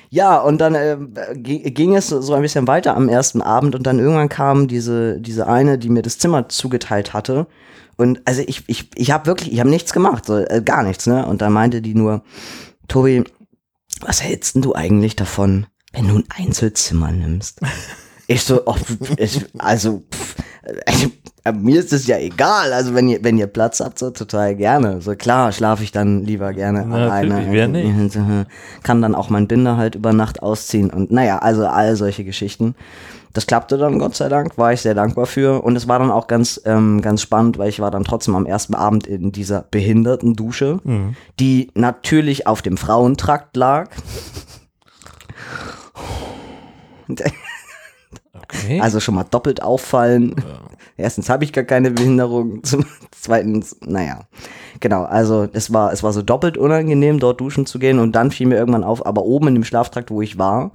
ja, und dann äh, gi- ging es so ein bisschen weiter am ersten Abend und dann irgendwann kam diese, diese eine, die mir das Zimmer zugeteilt hatte. Und also ich, ich, ich habe wirklich, ich habe nichts gemacht, so, äh, gar nichts, ne? Und dann meinte die nur, Tobi, was hältst denn du eigentlich davon, wenn du ein Einzelzimmer nimmst? Ich so, oh, ich, also, pff, äh, mir ist es ja egal. Also wenn ihr, wenn ihr Platz habt, so total gerne. So klar, schlafe ich dann lieber gerne Na, alleine. wer nicht? Kann dann auch mein Binder halt über Nacht ausziehen und naja, also all solche Geschichten. Das klappte dann, Gott sei Dank, war ich sehr dankbar für. Und es war dann auch ganz, ähm, ganz spannend, weil ich war dann trotzdem am ersten Abend in dieser behinderten Dusche, die natürlich auf dem Frauentrakt lag. Okay. Also schon mal doppelt auffallen. Erstens habe ich gar keine Behinderung. Zweitens, naja. Genau, also es war, es war so doppelt unangenehm, dort duschen zu gehen. Und dann fiel mir irgendwann auf, aber oben in dem Schlaftrakt, wo ich war,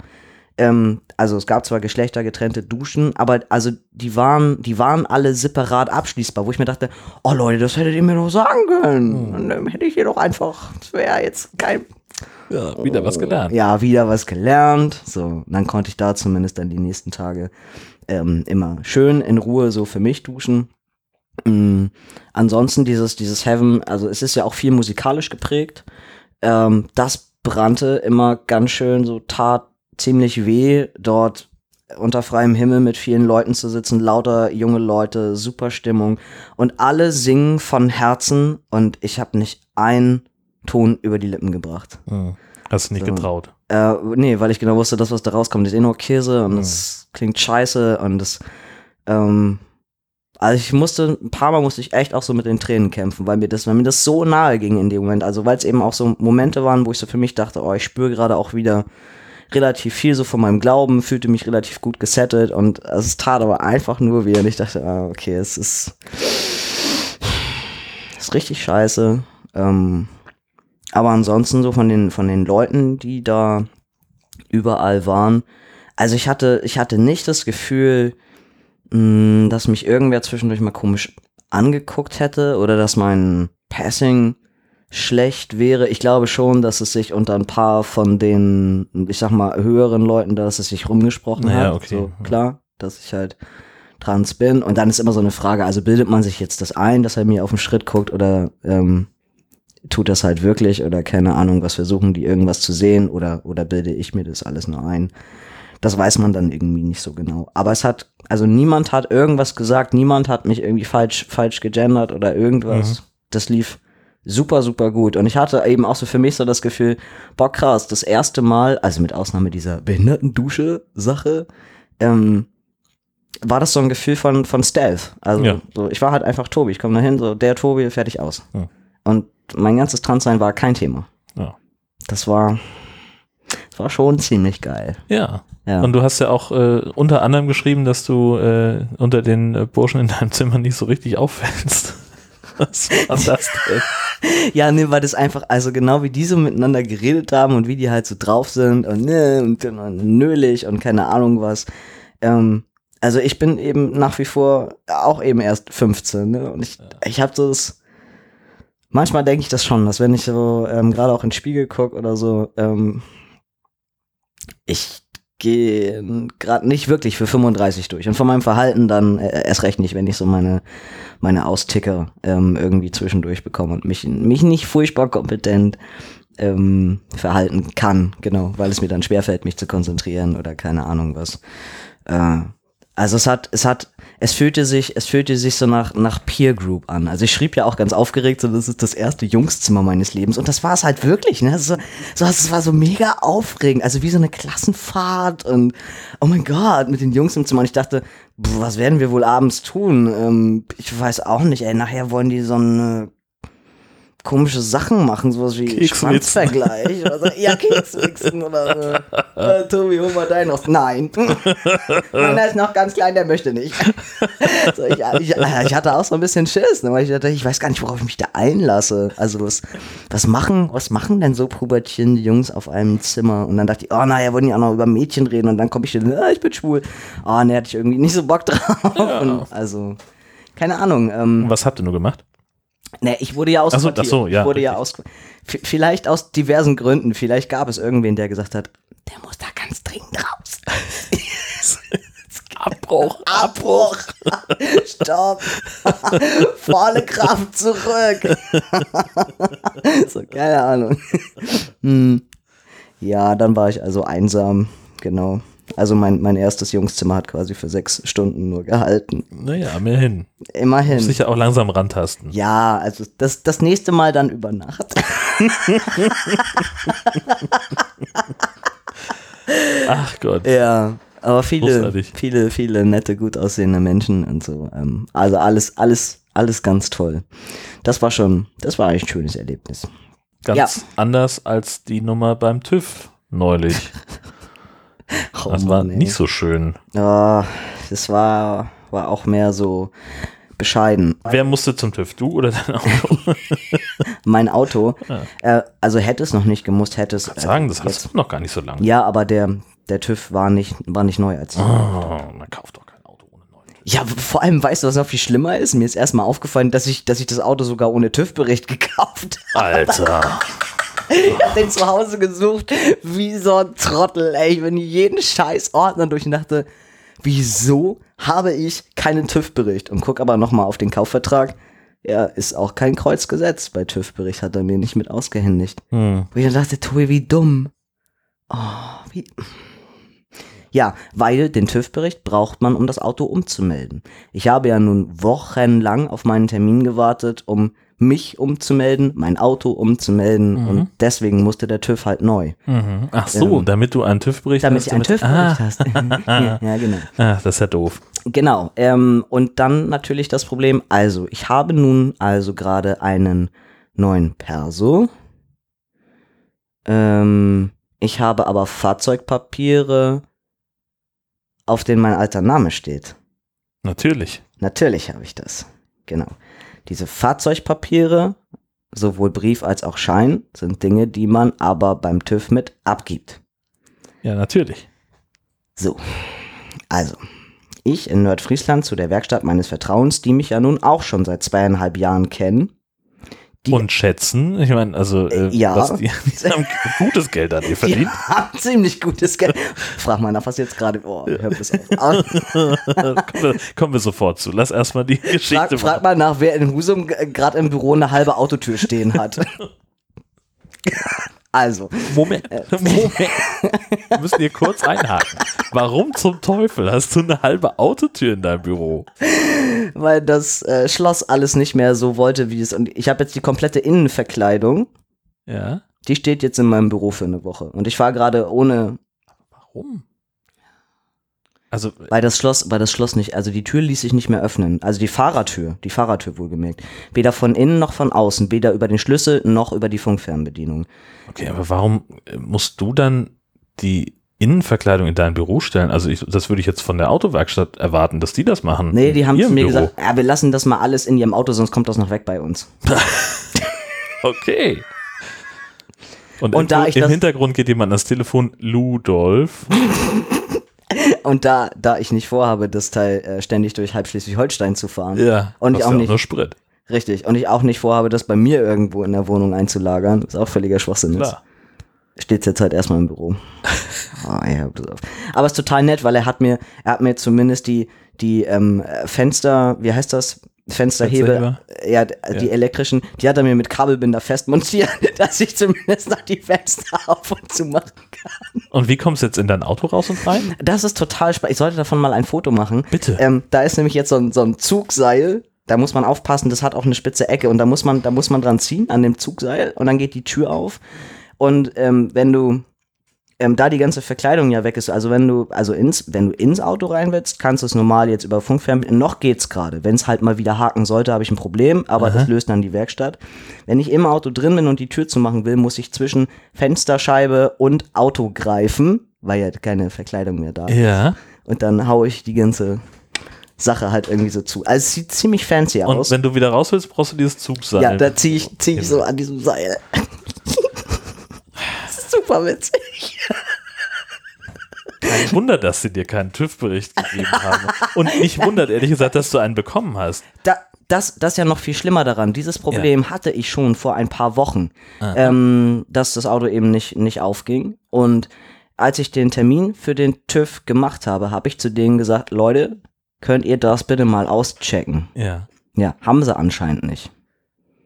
ähm, also es gab zwar geschlechtergetrennte Duschen, aber also die waren, die waren alle separat abschließbar, wo ich mir dachte, oh Leute, das hättet ihr mir doch sagen können. Und dann hätte ich hier doch einfach, das wäre jetzt kein ja, wieder was gelernt. ja, wieder was gelernt. So, dann konnte ich da zumindest dann die nächsten Tage ähm, immer schön in Ruhe so für mich duschen. Mm, ansonsten dieses, dieses Heaven, also es ist ja auch viel musikalisch geprägt. Ähm, das brannte immer ganz schön, so tat ziemlich weh, dort unter freiem Himmel mit vielen Leuten zu sitzen, lauter junge Leute, super Stimmung und alle singen von Herzen und ich habe nicht einen Ton über die Lippen gebracht. Hm. Hast du nicht So. getraut. Äh, nee, weil ich genau wusste, das, was da rauskommt, ist eh nur Käse und das klingt scheiße und das, ähm, also ich musste, ein paar Mal musste ich echt auch so mit den Tränen kämpfen, weil mir das, weil mir das so nahe ging in dem Moment. Also weil es eben auch so Momente waren, wo ich so für mich dachte, oh, ich spüre gerade auch wieder relativ viel so von meinem Glauben, fühlte mich relativ gut gesettet und es tat aber einfach nur weh und ich dachte, ah, okay, es ist, es ist richtig scheiße. Ähm, aber ansonsten so von den, von den Leuten, die da überall waren, also ich hatte, ich hatte nicht das Gefühl, mh, dass mich irgendwer zwischendurch mal komisch angeguckt hätte oder dass mein Passing schlecht wäre. Ich glaube schon, dass es sich unter ein paar von den, ich sag mal, höheren Leuten, dass es sich rumgesprochen Naja, hat. okay. So, klar, dass ich halt trans bin. Und dann ist immer so eine Frage, also bildet man sich jetzt das ein, dass er mir auf den Schritt guckt oder ähm, tut das halt wirklich oder keine Ahnung, was versuchen die irgendwas zu sehen oder, oder bilde ich mir das alles nur ein. Das weiß man dann irgendwie nicht so genau. Aber es hat, also niemand hat irgendwas gesagt, niemand hat mich irgendwie falsch, falsch gegendert oder irgendwas. Das lief super, super gut. Und ich hatte eben auch so für mich so das Gefühl, boah krass, das erste Mal, also mit Ausnahme dieser Behindertendusche-Sache, ähm, war das so ein Gefühl von, von Stealth. Also Ja. so, ich war halt einfach Tobi. Ich komme da hin, so der Tobi, fertig aus. Ja. Und mein ganzes Transsein war kein Thema. Ja. Das war, das war schon ziemlich geil. Ja. Ja. Und du hast ja auch äh, unter anderem geschrieben, dass du äh, unter den äh, Burschen in deinem Zimmer nicht so richtig auffällst. Was war das denn? Ja, nee, weil das einfach, also genau wie die so miteinander geredet haben und wie die halt so drauf sind und ne und, und nölig und keine Ahnung was. Ähm, also ich bin eben nach wie vor auch eben erst 15, ne? Und ich, ich habe so das, manchmal denke ich das schon, dass wenn ich so ähm, gerade auch in den Spiegel gucke oder so, ähm, ich gehe gerade nicht wirklich für 35 durch. Und von meinem Verhalten dann äh, erst recht nicht, wenn ich so meine, meine Austicker ähm, irgendwie zwischendurch bekomme und mich, mich nicht furchtbar kompetent ähm, verhalten kann, genau, weil es mir dann schwerfällt, mich zu konzentrieren oder keine Ahnung was. Äh, also es hat, es hat, es fühlte sich, es fühlte sich so nach, nach Peer Group an. Also ich schrieb ja auch ganz aufgeregt, so das ist das erste Jungszimmer meines Lebens. Und das war es halt wirklich, ne? So, so, es war so mega aufregend. Also wie so eine Klassenfahrt und oh mein Gott, mit den Jungs im Zimmer. Und ich dachte, was werden wir wohl abends tun? Ähm, ich weiß auch nicht, ey. Nachher wollen die so eine komische Sachen machen, sowas wie. Schwanzvergleich. Oder so. Ja, Kekswichsen oder so. Äh, Tobi, hol mal deinen aus. Nein. Meiner ist noch ganz klein, der möchte nicht. so, ich, ich, ich hatte auch so ein bisschen Schiss, ne, weil ich dachte, ich weiß gar nicht, worauf ich mich da einlasse. Also was, was machen, was machen denn so pubertierende Jungs auf einem Zimmer? Und dann dachte ich, oh naja, wollen die auch noch über Mädchen reden? Und dann komme ich dann, ah, ich bin schwul. Oh, ne, hatte ich irgendwie nicht so Bock drauf. Und also, keine Ahnung. Ähm, Was habt ihr nur gemacht? Ne, ich wurde ja Ach so, ach so, ja, ich wurde ja aus, vielleicht aus diversen Gründen. Vielleicht gab es irgendwen, der gesagt hat, der muss da ganz dringend raus. Abbruch. Abbruch. Stopp. Volle Kraft zurück. so, keine Ahnung. hm. Ja, dann war ich also einsam. Genau. Also mein, mein erstes Jungszimmer hat quasi für sechs Stunden nur gehalten. Naja, immerhin. Immerhin. Muss sich ja auch langsam rantasten. Ja, also das, das nächste Mal dann über Nacht. Ach Gott. Ja, aber viele, Großartig. viele, viele nette, gut aussehende Menschen und so. Ähm, also alles, alles, alles ganz toll. Das war schon, das war ein schönes Erlebnis. Ganz Ja. anders als die Nummer beim TÜV neulich. Oh Das war Mann, nicht so schön. Ja, das war, war auch mehr so bescheiden. Wer musste zum TÜV? Du oder dein Auto? Mein Auto, äh, also hätte es noch nicht gemusst, hätte es. äh, Sagen, das jetzt- hast du noch gar nicht so lange. Ja, aber der, der TÜV war nicht, war nicht neu als. Oh, man kauft doch kein Auto ohne neuen TÜV. Ja, vor allem, weißt du, was noch viel schlimmer ist? Mir ist erstmal aufgefallen, dass ich, dass ich das Auto sogar ohne TÜV-Bericht gekauft Alter. Ich hab den zu Hause gesucht, wie so ein Trottel, ey. Ich bin jeden scheiß Ordner durch und dachte, wieso habe ich keinen TÜV-Bericht? Und guck aber nochmal auf den Kaufvertrag. Ja, ist auch kein Kreuz gesetzt. Bei TÜV-Bericht hat er mir nicht mit ausgehändigt. Hm. Wo ich dann dachte, Tobi, wie dumm. Oh, wie. Ja, weil den TÜV-Bericht braucht man, um das Auto umzumelden. Ich habe ja nun wochenlang auf meinen Termin gewartet, um mich umzumelden, mein Auto umzumelden und deswegen musste der TÜV halt neu. Mhm. Ach so, Ähm, damit du einen TÜV-Bericht Damit hast. ich einen TÜV-Bericht hast. ja, ja, genau. Ah, das ist ja doof. Genau. Ähm, und dann natürlich das Problem, also ich habe nun also gerade einen neuen Perso. Ähm, ich habe aber Fahrzeugpapiere, auf denen mein alter Name steht. Natürlich. Natürlich habe ich das. Genau. Diese Fahrzeugpapiere, sowohl Brief als auch Schein, sind Dinge, die man aber beim TÜV mit abgibt. Ja, natürlich. So, also, ich in Nordfriesland zu der Werkstatt meines Vertrauens, die mich ja nun auch schon seit zweieinhalb Jahren kennen. Die- Und schätzen, ich meine, also äh, Äh, ja. was die, die haben gutes Geld an dir Die verdient. haben ziemlich gutes Geld. Frag mal nach, was jetzt gerade. Oh, hör bis auf. Aber kommen, wir, kommen wir sofort zu. Lass erstmal die Geschichte frag, frag mal nach, wer in Husum gerade im Büro eine halbe Autotür stehen hat. Also, Moment, Moment. Wir müssen hier kurz einhaken. Warum zum Teufel hast du eine halbe Autotür in deinem Büro? weil das äh, Schloss alles nicht mehr so wollte, wie es. Und ich habe jetzt die komplette Innenverkleidung. Ja. Die steht jetzt in meinem Büro für eine Woche. Und ich war gerade ohne Warum? Also, Weil das Schloss, weil das Schloss nicht, also die Tür ließ sich nicht mehr öffnen. Also die Fahrertür, die Fahrertür wohlgemerkt. Weder von innen noch von außen, weder über den Schlüssel noch über die Funkfernbedienung. okay, aber warum äh, musst du dann die Innenverkleidung in dein Büro stellen? Also, ich, das würde ich jetzt von der Autowerkstatt erwarten, dass die das machen. Nee, die haben zu mir Büro. gesagt, ja, wir lassen das mal alles in ihrem Auto, sonst kommt das noch weg bei uns. Okay. Und, Und im, da ich im Hintergrund geht jemand ans Telefon, Ludolf. Und da, da ich nicht vorhabe, das Teil äh, ständig durch halb Schleswig-Holstein zu fahren. Ja, Und ich auch ja nicht. Nur Sprit. Richtig. Und ich auch nicht vorhabe, das bei mir irgendwo in der Wohnung einzulagern, was auch völliger Schwachsinn ist. Klar. steht jetzt halt erstmal im Büro. Oh, ja, auf. Aber es ist total nett, weil er hat mir, er hat mir zumindest die, die ähm, Fenster, wie heißt das? Fensterhebel, Fensterheber? ja, d- die elektrischen, die hat er mir mit Kabelbinder fest montiert, dass ich zumindest noch die Fenster auf und zu machen kann. Und wie kommst du jetzt in dein Auto raus und rein? Das ist total spannend. Ich sollte davon mal ein Foto machen. Bitte. Ähm, da ist nämlich jetzt so ein, so ein Zugseil. Da muss man aufpassen, das hat auch eine spitze Ecke und da muss man, da muss man dran ziehen an dem Zugseil und dann geht die Tür auf. Und ähm, wenn du ähm, da die ganze Verkleidung ja weg ist, also wenn du, also ins, wenn du ins Auto rein willst, kannst du es normal jetzt über Funkfernbedienung, noch geht's gerade. Wenn es halt mal wieder haken sollte, habe ich ein Problem, aber das löst dann die Werkstatt. Wenn ich im Auto drin bin und die Tür zumachen will, muss ich zwischen Fensterscheibe und Auto greifen, weil ja keine Verkleidung mehr da ist. Ja. Und dann haue ich die ganze Sache halt irgendwie so zu. Also es sieht ziemlich fancy Und aus. wenn du wieder raus willst, brauchst du dieses Zugseil. Ja, da ziehe ich, zieh ich so an diesem Seil. Super witzig. Kein Wunder, dass sie dir keinen TÜV-Bericht gegeben haben. Und mich wundert ehrlich gesagt, dass du einen bekommen hast. Da, das, das ist ja noch viel schlimmer daran. Dieses Problem hatte ich schon vor ein paar Wochen, Ah. ähm, dass das Auto eben nicht, nicht aufging. Und als ich den Termin für den TÜV gemacht habe, habe ich zu denen gesagt, Leute, könnt ihr das bitte mal auschecken? Ja. Ja, haben sie anscheinend nicht.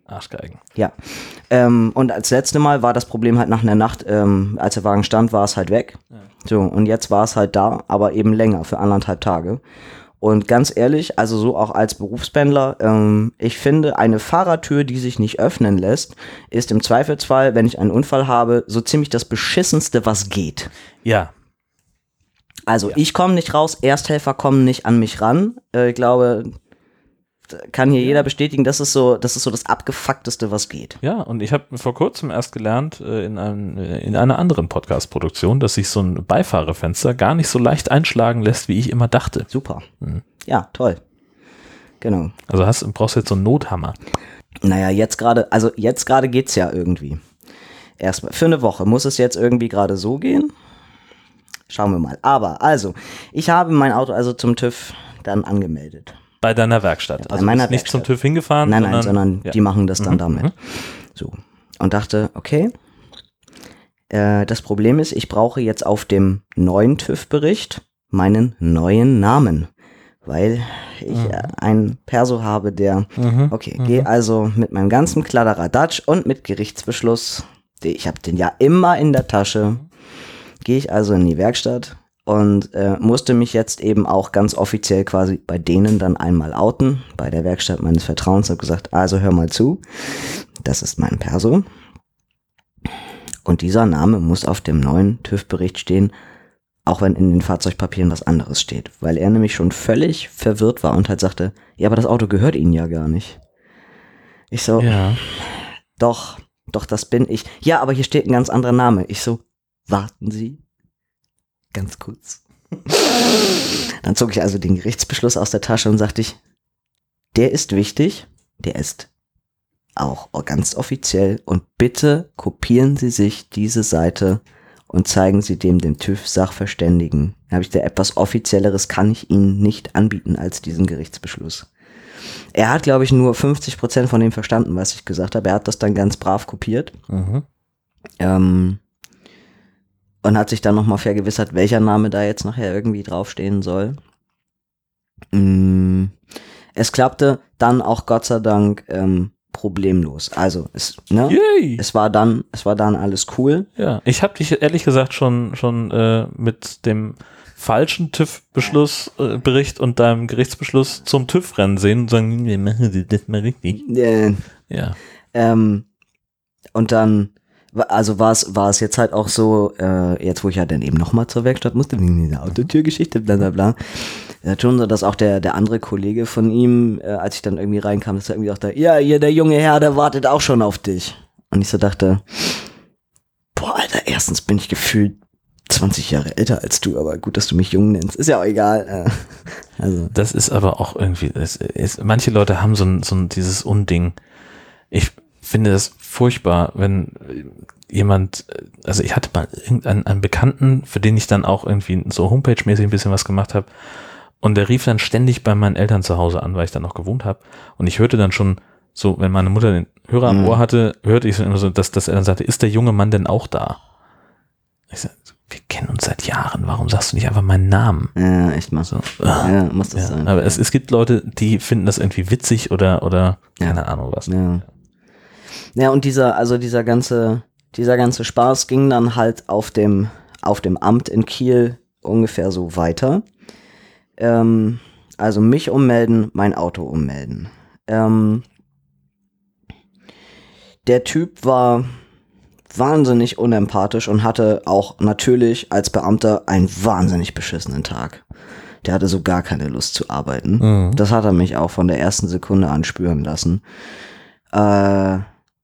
Arschgeigen. Ja. Ähm, und als letzte Mal war das Problem halt nach einer Nacht, ähm, als der Wagen stand, war es halt weg. So, und jetzt war es halt da, aber eben länger, für anderthalb Tage. Und ganz ehrlich, also so auch als Berufspendler, ähm, ich finde, eine Fahrertür, die sich nicht öffnen lässt, ist im Zweifelsfall, wenn ich einen Unfall habe, so ziemlich das beschissenste, was geht. Ja. Also ich komme nicht raus, Ersthelfer kommen nicht an mich ran. Äh, ich glaube, kann hier jeder bestätigen, das ist so, das ist so das abgefuckteste, was geht. Ja, und ich habe vor kurzem erst gelernt äh, in, einem, äh, in einer anderen Podcast-Produktion, dass sich so ein Beifahrerfenster gar nicht so leicht einschlagen lässt, wie ich immer dachte. Super. Mhm. Ja, toll. Genau. Also hast, brauchst du jetzt so einen Nothammer. Naja, jetzt gerade, also jetzt gerade geht's ja irgendwie. Erstmal, für eine Woche muss es jetzt irgendwie gerade so gehen. Schauen wir mal. Aber, also, ich habe mein Auto also zum TÜV dann angemeldet. Bei deiner Werkstatt. bei also meiner nicht zum. TÜV hingefahren. Nein, nein, sondern ja. die machen das dann Mhm, damit. mhm. So. Und dachte, okay. Äh, das Problem ist, ich brauche jetzt auf dem neuen TÜV-Bericht meinen neuen Namen. Weil ich Mhm. äh, einen Perso habe, der Mhm. Okay, gehe also mit meinem ganzen Kladderadatsch und mit Gerichtsbeschluss, ich habe den ja immer in der Tasche, gehe ich also in die Werkstatt und äh, musste mich jetzt eben auch ganz offiziell quasi bei denen dann einmal outen, bei der Werkstatt meines Vertrauens, habe gesagt, also hör mal zu, das ist mein Perso. Und dieser Name muss auf dem neuen TÜV-Bericht stehen, auch wenn in den Fahrzeugpapieren was anderes steht, weil er nämlich schon völlig verwirrt war und halt sagte, ja, aber das Auto gehört Ihnen ja gar nicht. Ich so, Ja. doch, doch, das bin ich. Ja, aber hier steht ein ganz anderer Name. Ich so, warten Sie. Ganz kurz. Dann zog ich also den Gerichtsbeschluss aus der Tasche und sagte ich, der ist wichtig, der ist auch ganz offiziell und bitte kopieren Sie sich diese Seite und zeigen Sie dem den TÜV-Sachverständigen. Da habe ich der etwas offizielleres kann ich Ihnen nicht anbieten als diesen Gerichtsbeschluss. Er hat, glaube ich, nur 50 Prozent von dem verstanden, was ich gesagt habe. Er hat das dann ganz brav kopiert Mhm. ähm, und hat sich dann nochmal vergewissert, welcher Name da jetzt nachher irgendwie draufstehen soll. Mm, es klappte dann auch Gott sei Dank ähm, problemlos. Also es, ne? Yay. es war dann, es war dann alles cool. Ja, ich habe dich ehrlich gesagt schon schon äh, mit dem falschen TÜV-Beschluss, äh, Bericht und deinem Gerichtsbeschluss zum TÜV-Rennen sehen und sagen, wir machen das mal richtig. Äh, Ja. Ähm, und dann, also war es, war es jetzt halt auch so, äh, jetzt wo ich ja dann eben nochmal zur Werkstatt musste, wegen dieser Autotürgeschichte, bla bla bla, äh, schon so, dass auch der, der andere Kollege von ihm, äh, als ich dann irgendwie reinkam, dass er irgendwie auch da, ja, hier der junge Herr, der wartet auch schon auf dich. Und ich so dachte, boah, Alter, erstens bin ich gefühlt 20 Jahre älter als du, aber gut, dass du mich jung nennst, ist ja auch egal. Äh, also, Das ist aber auch irgendwie, es ist, manche Leute haben so ein, so ein dieses Unding. Ich finde das furchtbar, wenn jemand, also ich hatte mal irgendeinen einen Bekannten, für den ich dann auch irgendwie so Homepage-mäßig ein bisschen was gemacht habe. Und der rief dann ständig bei meinen Eltern zu Hause an, weil ich dann noch gewohnt habe. Und ich hörte dann schon so, wenn meine Mutter den Hörer am Mhm. Ohr hatte, hörte ich so immer so, dass, dass er dann sagte, ist der junge Mann denn auch da? Ich sag, wir kennen uns seit Jahren, warum sagst du nicht einfach meinen Namen? ja, echt mal so. Ja, muss das Ja, sein. aber es, es gibt Leute, die finden das irgendwie witzig oder, oder keine Ahnung was. Ja. Ja, und dieser, also dieser ganze, dieser ganze Spaß ging dann halt auf dem, auf dem Amt in Kiel ungefähr so weiter. Ähm, also mich ummelden, mein Auto ummelden. Ähm, der Typ war wahnsinnig unempathisch und hatte auch natürlich als Beamter einen wahnsinnig beschissenen Tag. Der hatte so gar keine Lust zu arbeiten. Mhm. Das hat er mich auch von der ersten Sekunde an spüren lassen. Äh,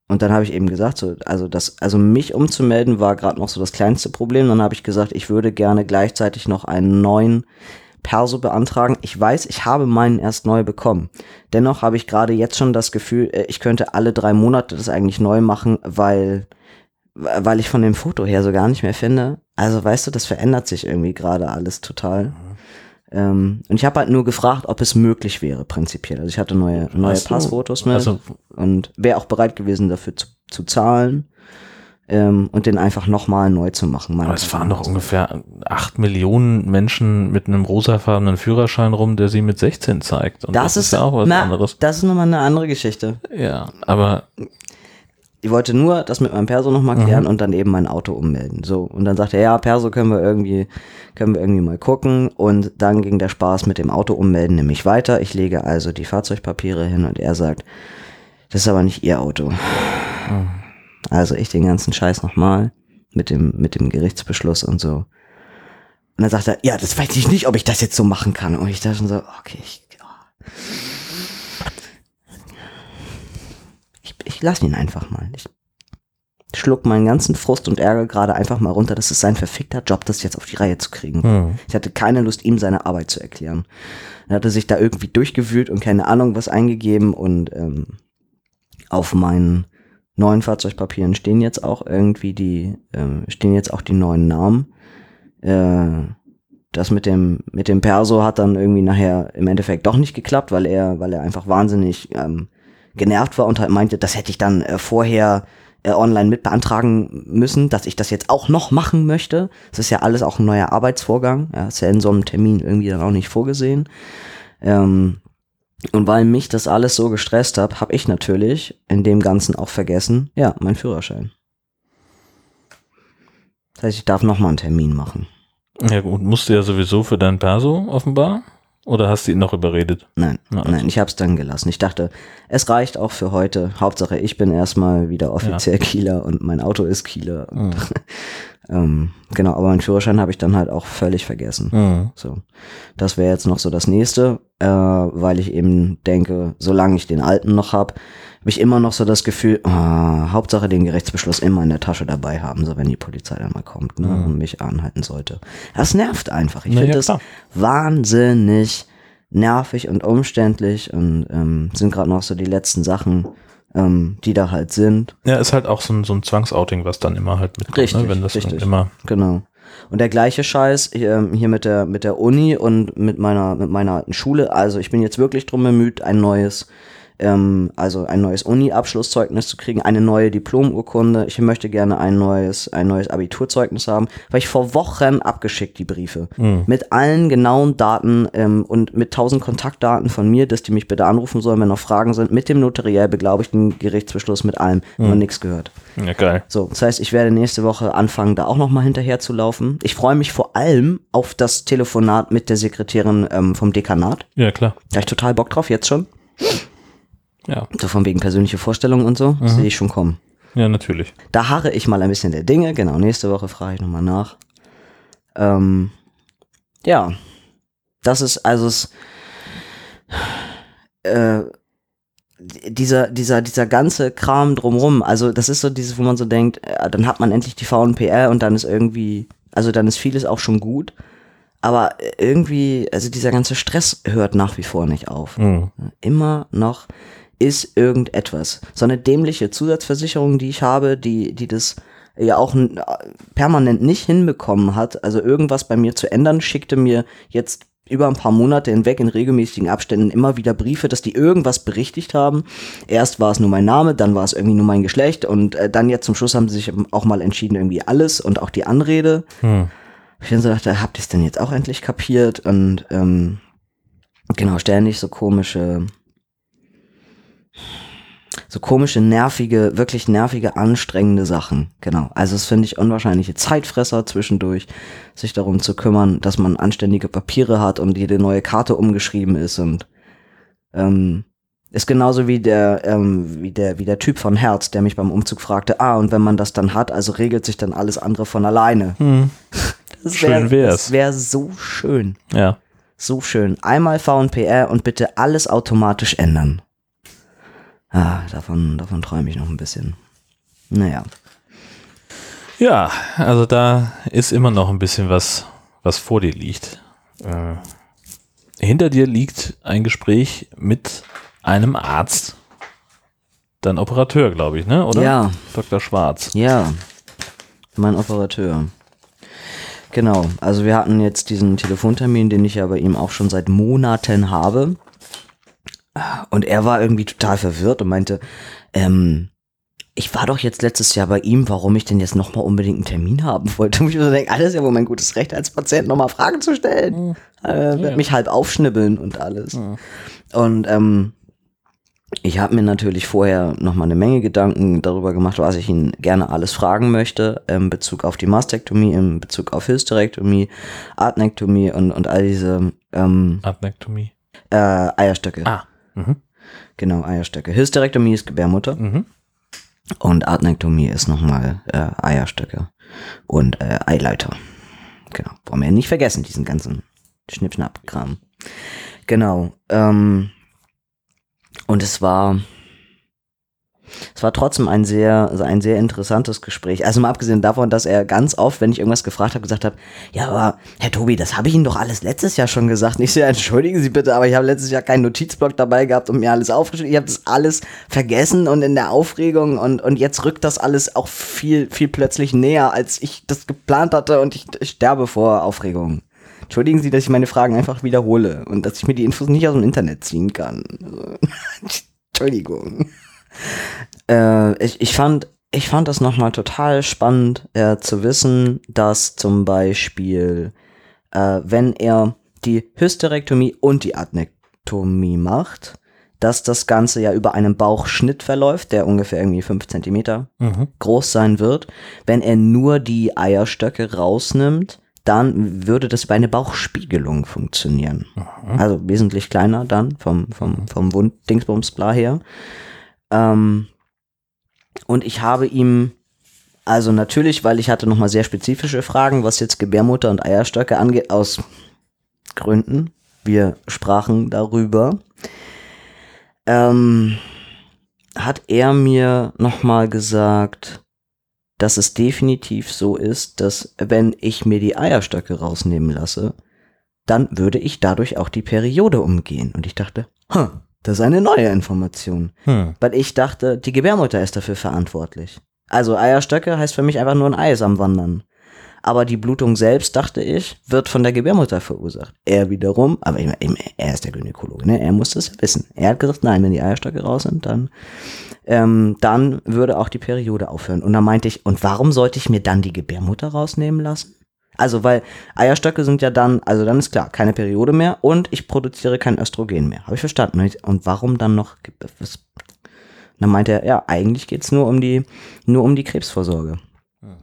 und dann habe ich eben gesagt, so, also das, also mich umzumelden war gerade noch so das kleinste Problem. Dann habe ich gesagt, ich würde gerne gleichzeitig noch einen neuen Perso beantragen. Ich weiß, ich habe meinen erst neu bekommen. Dennoch habe ich gerade jetzt schon das Gefühl, äh, ich könnte alle drei Monate das eigentlich neu machen, weil, weil ich von dem Foto her so gar nicht mehr finde. Also weißt du, das verändert sich irgendwie gerade alles total. Ähm, und ich habe halt nur gefragt, ob es möglich wäre, prinzipiell. Also ich hatte neue, neue so. Passfotos mit Also, und wäre auch bereit gewesen, dafür zu, zu zahlen ähm, und den einfach nochmal neu zu machen. aber es fahren doch ungefähr acht Millionen Menschen mit einem rosafarbenen Führerschein rum, der sie mit 16 zeigt. Und das, ist ja auch was na, anderes. Das ist nochmal eine andere Geschichte. Ja, aber Ich wollte nur das mit meinem Perso nochmal Mhm. klären und dann eben mein Auto ummelden. So. Und dann sagte er, ja, Perso können wir irgendwie, können wir irgendwie mal gucken. Und dann ging der Spaß mit dem Auto ummelden nämlich weiter. Ich lege also die Fahrzeugpapiere hin und er sagt, das ist aber nicht Ihr Auto. Mhm. Also ich den ganzen Scheiß nochmal mit dem, mit dem Gerichtsbeschluss und so. Und dann sagt er, ja, das weiß ich nicht, ob ich das jetzt so machen kann. Und ich dachte schon so, okay, ich, ich, lasse ihn einfach mal. Ich schluck meinen ganzen Frust und Ärger gerade einfach mal runter. Das ist sein verfickter Job, das jetzt auf die Reihe zu kriegen. Hm. Ich hatte keine Lust, ihm seine Arbeit zu erklären. Er hatte sich da irgendwie durchgewühlt und keine Ahnung was eingegeben und ähm, auf meinen neuen Fahrzeugpapieren stehen jetzt auch irgendwie die, ähm, stehen jetzt auch die neuen Namen. Äh, das mit dem, mit dem Perso hat dann irgendwie nachher im Endeffekt doch nicht geklappt, weil er, weil er einfach wahnsinnig ähm, genervt war und halt meinte, das hätte ich dann äh, vorher äh, online mit beantragen müssen, dass ich das jetzt auch noch machen möchte. Das ist ja alles auch ein neuer Arbeitsvorgang. Ja, ist ja in so einem Termin irgendwie dann auch nicht vorgesehen. Ähm, und weil mich das alles so gestresst hat, habe ich natürlich in dem Ganzen auch vergessen, ja, mein Führerschein. Das heißt, ich darf noch mal einen Termin machen. Ja gut, musst du ja sowieso für dein Perso offenbar? Oder hast du ihn noch überredet? Nein, Na, also. nein, ich habe es dann gelassen. Ich dachte, es reicht auch für heute. Hauptsache, ich bin erstmal wieder offiziell Kieler und mein Auto ist Kieler. Mhm. ähm, genau, aber meinen Führerschein habe ich dann halt auch völlig vergessen. Mhm. So, das wäre jetzt noch so das nächste, äh, weil ich eben denke, solange ich den alten noch hab, habe ich immer noch so das Gefühl, ah, Hauptsache den Gerichtsbeschluss immer in der Tasche dabei haben, so wenn die Polizei dann mal kommt ne, Mhm. und mich anhalten sollte. Das nervt einfach. Ich Na finde ja, das klar. wahnsinnig nervig und umständlich und ähm, sind gerade noch so die letzten Sachen, ähm, die da halt sind. Ja, ist halt auch so ein, so ein Zwangsouting, was dann immer halt mitkommt, Richtig, ne? wenn das dann richtig. immer. Genau. Und der gleiche Scheiß hier, hier mit der mit der Uni und mit meiner mit meiner alten Schule. Also ich bin jetzt wirklich drum bemüht, ein neues ähm, also ein neues Uni-Abschlusszeugnis zu kriegen, eine neue Diplomurkunde. Ich möchte gerne ein neues ein neues Abiturzeugnis haben, weil ich vor Wochen abgeschickt die Briefe Mhm. mit allen genauen Daten ähm, und mit tausend Kontaktdaten von mir, dass die mich bitte anrufen sollen, wenn noch Fragen sind, mit dem notariell beglaubigten Gerichtsbeschluss, mit allem. Immer nichts gehört. Ja, geil. So, das heißt, ich werde nächste Woche anfangen, da auch nochmal hinterher zu laufen. Ich freue mich vor allem auf das Telefonat mit der Sekretärin ähm, vom Dekanat. Ja, klar. Da habe ich total Bock drauf, jetzt schon. Ja, So von wegen persönliche Vorstellungen und so. Das sehe ich schon kommen. ja, natürlich. Da harre ich mal ein bisschen der Dinge. Genau, nächste Woche frage ich nochmal nach. Ähm, ja, das ist, also es, äh, dieser, dieser, dieser ganze Kram drumrum, also das ist so dieses, wo man so denkt, äh, dann hat man endlich die VNPR und dann ist irgendwie, also dann ist vieles auch schon gut. Aber irgendwie, also dieser ganze Stress hört nach wie vor nicht auf. Mhm. Immer noch ist irgendetwas. So eine dämliche Zusatzversicherung, die ich habe, die, die das ja auch n- permanent nicht hinbekommen hat, also irgendwas bei mir zu ändern, schickte mir jetzt über ein paar Monate hinweg in regelmäßigen Abständen immer wieder Briefe, dass die irgendwas berichtigt haben. Erst war es nur mein Name, dann war es irgendwie nur mein Geschlecht und äh, dann jetzt zum Schluss haben sie sich auch mal entschieden, irgendwie alles und auch die Anrede. Hm. Ich dann so dachte, habt ihr es denn jetzt auch endlich kapiert? Und ähm, genau, ständig so komische, so komische, nervige, wirklich nervige, anstrengende Sachen. Genau. Also es finde ich unwahrscheinliche Zeitfresser zwischendurch, sich darum zu kümmern, dass man anständige Papiere hat und jede neue Karte umgeschrieben ist und ähm, ist genauso wie der, ähm, wie der, wie der Typ von Herz, der mich beim Umzug fragte, ah, und wenn man das dann hat, also regelt sich dann alles andere von alleine. Hm. Das Schön wär's. Das wäre so schön. Ja. So schön. Einmal VNPR und bitte alles automatisch ändern. Ah, davon, davon träume ich noch ein bisschen. Naja. Ja, also da ist immer noch ein bisschen was, was vor dir liegt. Äh, hinter dir liegt ein Gespräch mit einem Arzt. Dein Operateur, glaube ich, ne? Oder? Ja. Dr. Schwarz. Ja. Mein Operateur. Genau. Also wir hatten jetzt diesen Telefontermin, den ich ja bei ihm auch schon seit Monaten habe. Und er war irgendwie total verwirrt und meinte, ähm, ich war doch jetzt letztes Jahr bei ihm, warum ich denn jetzt nochmal unbedingt einen Termin haben wollte. Und ich so denke, alles ja wohl mein gutes Recht als Patient, nochmal Fragen zu stellen. Äh, wird Ja. mich halb aufschnibbeln und alles. Und ähm, ich habe mir natürlich vorher nochmal eine Menge Gedanken darüber gemacht, was ich ihn gerne alles fragen möchte, in Bezug auf die Mastektomie, in Bezug auf Hysterektomie, Adnektomie und, und all diese ähm, Adnektomie. äh, Eierstöcke. Ah. Mhm. Genau, Eierstöcke. Hysterektomie ist Gebärmutter Mhm. und Adnektomie ist nochmal äh, Eierstöcke und äh, Eileiter. Genau, wollen wir nicht vergessen, diesen ganzen Schnippschnapp-Kram. Genau, ähm, und es war, es war trotzdem ein sehr, ein sehr interessantes Gespräch. Also mal abgesehen davon, dass er ganz oft, wenn ich irgendwas gefragt habe, gesagt hat, ja, aber Herr Tobi, das habe ich Ihnen doch alles letztes Jahr schon gesagt. Nicht so, entschuldigen Sie bitte, aber ich habe letztes Jahr keinen Notizblock dabei gehabt und mir alles aufgeschrieben. Ich habe das alles vergessen und in der Aufregung und, und jetzt rückt das alles auch viel, viel plötzlich näher, als ich das geplant hatte und ich, ich sterbe vor Aufregung. Entschuldigen Sie, dass ich meine Fragen einfach wiederhole und dass ich mir die Infos nicht aus dem Internet ziehen kann. Also, Entschuldigung. Äh, ich, ich fand, ich fand das nochmal total spannend äh, zu wissen, dass zum Beispiel, äh, wenn er die Hysterektomie und die Adnektomie macht, dass das Ganze ja über einen Bauchschnitt verläuft, der ungefähr irgendwie fünf Zentimeter Mhm. groß sein wird. Wenn er nur die Eierstöcke rausnimmt, dann würde das über eine Bauchspiegelung funktionieren. Also wesentlich kleiner dann vom, vom, vom Wunddingsbums bla her. Ähm, und ich habe ihm, also natürlich, weil ich hatte nochmal sehr spezifische Fragen, was jetzt Gebärmutter und Eierstöcke angeht, aus Gründen. Wir sprachen darüber. Ähm, hat er mir nochmal gesagt, dass es definitiv so ist, dass wenn ich mir die Eierstöcke rausnehmen lasse, dann würde ich dadurch auch die Periode umgehen. Und ich dachte, huh, das ist eine neue Information. Hm. Weil ich dachte, die Gebärmutter ist dafür verantwortlich. Also Eierstöcke heißt für mich einfach nur ein Ei ist am Wandern. Aber die Blutung selbst, dachte ich, wird von der Gebärmutter verursacht. Er wiederum, aber ich meine, er ist der Gynäkologe, ne? er muss das wissen. Er hat gesagt, nein, wenn die Eierstöcke raus sind, dann, ähm, dann würde auch die Periode aufhören. Und dann meinte ich, und warum sollte ich mir dann die Gebärmutter rausnehmen lassen? Also, weil Eierstöcke sind ja dann, also dann ist klar, keine Periode mehr und ich produziere kein Östrogen mehr. Habe ich verstanden. Und warum dann noch? Was? Dann meinte er, ja, eigentlich geht's nur um die, nur um die Krebsvorsorge.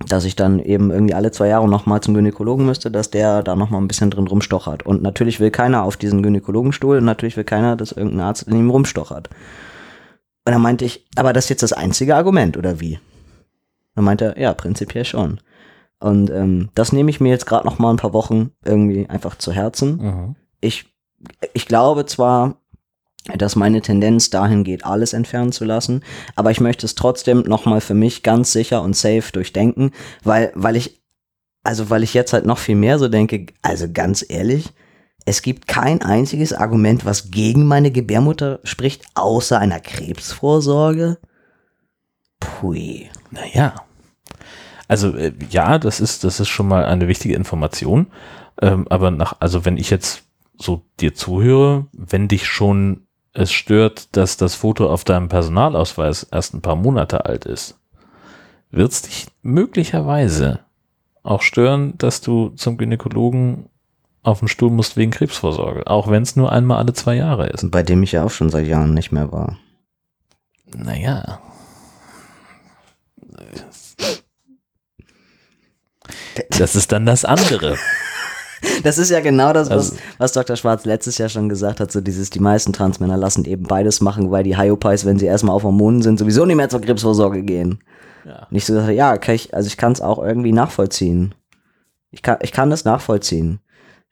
Dass ich dann eben irgendwie alle zwei Jahre nochmal zum Gynäkologen müsste, dass der da nochmal ein bisschen drin rumstochert. Und natürlich will keiner auf diesen Gynäkologenstuhl und natürlich will keiner, dass irgendein Arzt in ihm rumstochert. Und dann meinte ich, aber das ist jetzt das einzige Argument, oder wie? Dann meinte er, ja, prinzipiell schon. Und ähm, das nehme ich mir jetzt gerade noch mal ein paar Wochen irgendwie einfach zu Herzen. Mhm. Ich, ich glaube zwar, dass meine Tendenz dahin geht, alles entfernen zu lassen, aber ich möchte es trotzdem noch mal für mich ganz sicher und safe durchdenken, weil, weil ich, also weil ich jetzt halt noch viel mehr so denke, also ganz ehrlich, es gibt kein einziges Argument, was gegen meine Gebärmutter spricht, außer einer Krebsvorsorge. Pui. Naja. Also äh, ja, das ist, das ist schon mal eine wichtige Information. Ähm, aber nach, also wenn ich jetzt so dir zuhöre, wenn dich schon es stört, dass das Foto auf deinem Personalausweis erst ein paar Monate alt ist, wird es dich möglicherweise auch stören, dass du zum Gynäkologen auf den Stuhl musst wegen Krebsvorsorge, auch wenn es nur einmal alle zwei Jahre ist. Bei dem ich ja auch schon seit Jahren nicht mehr war. Naja. Das ist dann das andere. Das ist ja genau das, was, Also- was Dr. Schwarz letztes Jahr schon gesagt hat, so dieses, die meisten Transmänner lassen eben beides machen, weil die Hyopies, wenn sie erstmal auf Hormonen sind, sowieso nicht mehr zur Krebsvorsorge gehen. Ja. Und ich so ja, kann ich, also ich kann es auch irgendwie nachvollziehen. Ich kann, ich kann das nachvollziehen.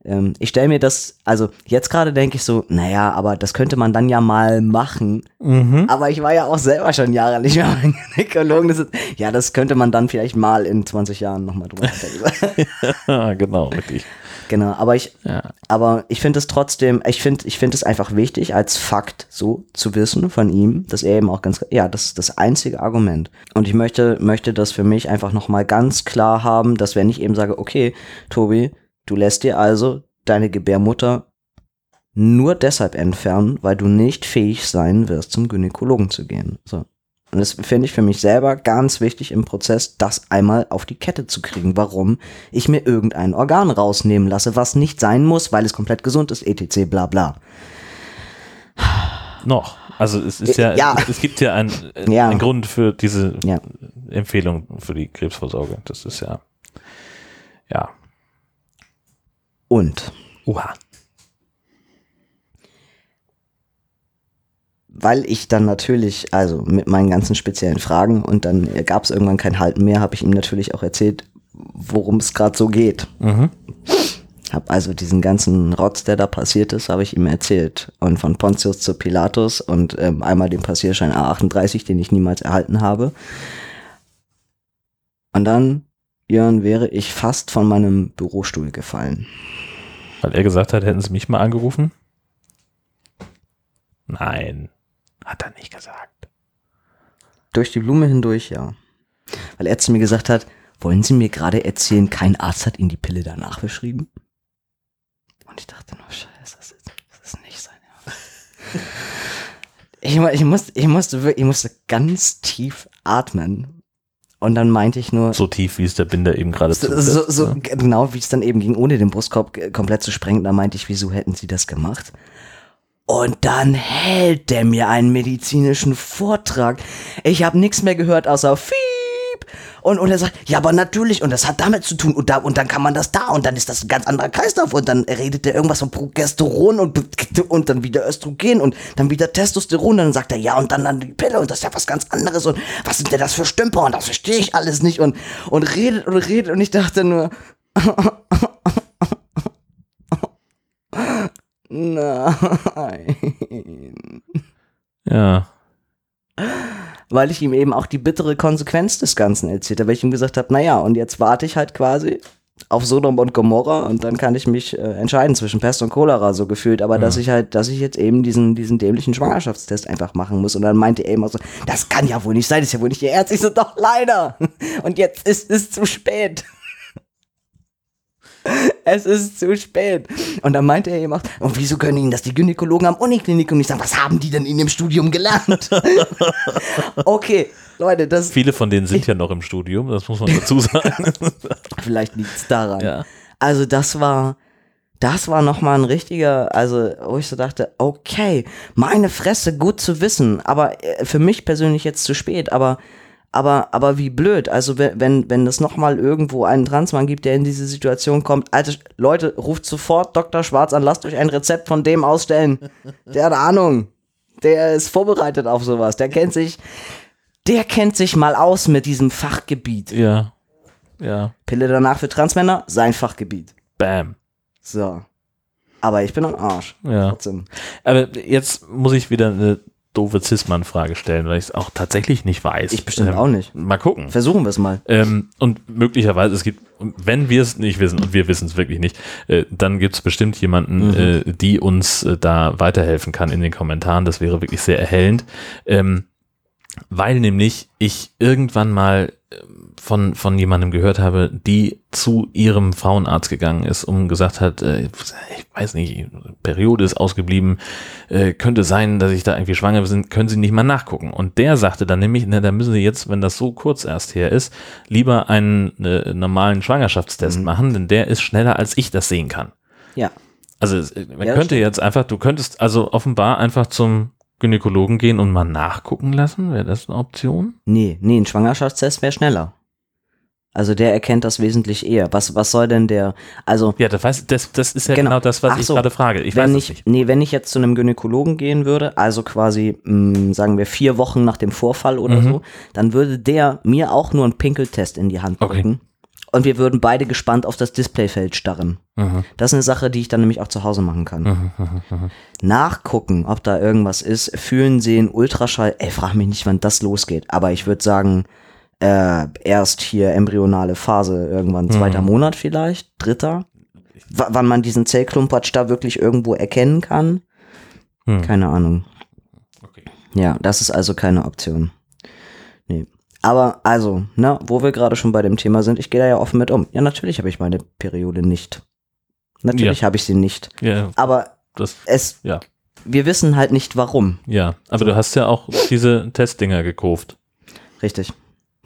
Ähm, ich stelle mir das, also jetzt gerade denke ich so, naja, aber das könnte man dann ja mal machen. Mhm. Aber ich war ja auch selber schon Jahre nicht mehr beim Gynäkologen. Das ist, ja, das könnte man dann vielleicht mal in 20 Jahren nochmal drüber nachdenken. Ja, genau, wirklich. genau, aber ich, Ja. aber ich finde es trotzdem, ich finde ich finde es einfach wichtig, als Fakt so zu wissen von ihm, dass er eben auch ganz, ja, das ist das einzige Argument. Und ich möchte, möchte das für mich einfach nochmal ganz klar haben, dass wenn ich eben sage, okay, Tobi, du lässt dir also deine Gebärmutter nur deshalb entfernen, weil du nicht fähig sein wirst, zum Gynäkologen zu gehen. So. Und das finde ich für mich selber ganz wichtig im Prozess, das einmal auf die Kette zu kriegen, warum ich mir irgendein Organ rausnehmen lasse, was nicht sein muss, weil es komplett gesund ist, etc. bla bla. Noch. Also es ist ja, Ja. Es, es gibt ja einen Ja. einen Grund für diese Ja. Empfehlung für die Krebsvorsorge. Das ist ja, ja. Und Oha. weil ich dann natürlich, also mit meinen ganzen speziellen Fragen und dann gab es irgendwann kein Halten mehr, habe ich ihm natürlich auch erzählt, worum es gerade so geht. Mhm. Hab also diesen ganzen Rotz, der da passiert ist, habe ich ihm erzählt. Und von Pontius zu Pilatus und ähm, einmal den Passierschein A38, den ich niemals erhalten habe. Und dann, Jörn, wäre ich fast von meinem Bürostuhl gefallen. Weil er gesagt hat, hätten sie mich mal angerufen? Nein, hat er nicht gesagt. Durch die Blume hindurch, ja. Weil er zu mir gesagt hat, wollen Sie mir gerade erzählen, kein Arzt hat Ihnen die Pille danach verschrieben? Und ich dachte nur, scheiße, das ist, das ist nicht sein Ernst. Ich, ich, musste, ich, musste, ich musste ganz tief atmen. Und dann meinte ich nur, So tief, wie es der Binder eben gerade so, so, so ja. genau wie es dann eben ging, ohne den Brustkorb äh, komplett zu sprengen. Da meinte ich, wieso hätten sie das gemacht? Und dann hält der mir einen medizinischen Vortrag. Ich habe nichts mehr gehört außer Fiep. Und, und er sagt, ja, aber natürlich, und das hat damit zu tun, und, da, und dann kann man das da, und dann ist das ein ganz anderer Kreislauf, und dann redet er irgendwas von Progesteron und, und dann wieder Östrogen und dann wieder Testosteron, dann sagt er, ja, und dann, dann die Pille, und das ist ja was ganz anderes, und was sind denn das für Stümper, und das verstehe ich alles nicht, und, und redet und redet, und ich dachte nur, nein. Ja, weil ich ihm eben auch die bittere Konsequenz des Ganzen erzählt habe, weil ich ihm gesagt habe, naja, und jetzt warte ich halt quasi auf Sodom und Gomorra und dann kann ich mich äh, entscheiden zwischen Pest und Cholera so gefühlt, aber dass ich halt, dass ich jetzt eben diesen, diesen dämlichen Schwangerschaftstest einfach machen muss. Und dann meinte er eben auch so, das kann ja wohl nicht sein, das ist ja wohl nicht ihr Ernst, ich so, doch leider. Und jetzt ist es zu spät. Es ist zu spät. Und dann meinte er eben auch, und wieso können Ihnen das die Gynäkologen am Uniklinikum nicht sagen? Was haben die denn in dem Studium gelernt? okay, Leute, das viele von denen sind ja noch im Studium, das muss man dazu sagen. vielleicht liegt's daran. ja. Also das war, das war nochmal ein richtiger, also wo ich so dachte, okay, meine Fresse, gut zu wissen, aber äh, für mich persönlich jetzt zu spät, aber aber, aber wie blöd. Also wenn, wenn, wenn es nochmal irgendwo einen Transmann gibt, der in diese Situation kommt, Alter, Leute, ruft sofort Dr. Schwarz an, lasst euch ein Rezept von dem ausstellen. Der hat Ahnung. Der ist vorbereitet auf sowas. Der kennt sich, der kennt sich mal aus mit diesem Fachgebiet. Ja. Ja. Pille danach für Transmänner, sein Fachgebiet. Bam. So. Aber ich bin am Arsch. Ja. Trotzdem. Aber jetzt muss ich wieder eine doofe Zisman-Frage stellen, weil ich es auch tatsächlich nicht weiß. Ich bestimmt Ähm, auch nicht. Mal gucken. Versuchen wir es mal. Ähm, und möglicherweise, es gibt, wenn wir es nicht wissen, und wir wissen es wirklich nicht, äh, dann gibt es bestimmt jemanden, Mhm. äh, die uns äh, da weiterhelfen kann in den Kommentaren. Das wäre wirklich sehr erhellend. Ähm, weil nämlich ich irgendwann mal von, von jemandem gehört habe, die zu ihrem Frauenarzt gegangen ist und gesagt hat, äh, ich weiß nicht, Periode ist ausgeblieben, äh, könnte sein, dass ich da irgendwie schwanger bin, können Sie nicht mal nachgucken. Und der sagte dann nämlich, na, da müssen Sie jetzt, wenn das so kurz erst her ist, lieber einen äh, normalen Schwangerschaftstest Mhm. machen, denn der ist schneller, als ich das sehen kann. Ja. Also man Ja, könnte stimmt. jetzt einfach, du könntest also offenbar einfach zum Gynäkologen gehen und mal nachgucken lassen. Wäre das eine Option? Nee, nee, ein Schwangerschaftstest wäre schneller. Also der erkennt das wesentlich eher. Was, was soll denn der, also Ja, das, weiß, das, das ist ja genau, Genau. das, was Ach ich so. gerade frage. Ich weiß wenn es ich, nicht. nee, wenn ich jetzt zu einem Gynäkologen gehen würde, also quasi, mh, sagen wir vier Wochen nach dem Vorfall oder Mhm. so, dann würde der mir auch nur einen Pinkeltest in die Hand Okay. Und wir würden beide gespannt auf das Displayfeld starren. Mhm. Das ist eine Sache, die ich dann nämlich auch zu Hause machen kann. Mhm, mhm, mhm. nachgucken, ob da irgendwas ist, fühlen, sehen, Ultraschall. Ey, frag mich nicht, wann das losgeht. Aber ich würde sagen, äh, erst hier embryonale Phase, irgendwann zweiter. Monat vielleicht, dritter. W wann man diesen Zellklumpatsch da wirklich irgendwo erkennen kann. Hm. Keine Ahnung. Okay. Ja, das ist also keine Option. Aber also, ne, wo wir gerade schon bei dem Thema sind, ich gehe da ja offen mit um. Ja, natürlich habe ich meine Periode nicht. Natürlich habe ich sie nicht. Ja, Aber das, es, ja, wir wissen halt nicht warum. ja. Aber du hast ja auch diese Testdinger gekauft. Richtig.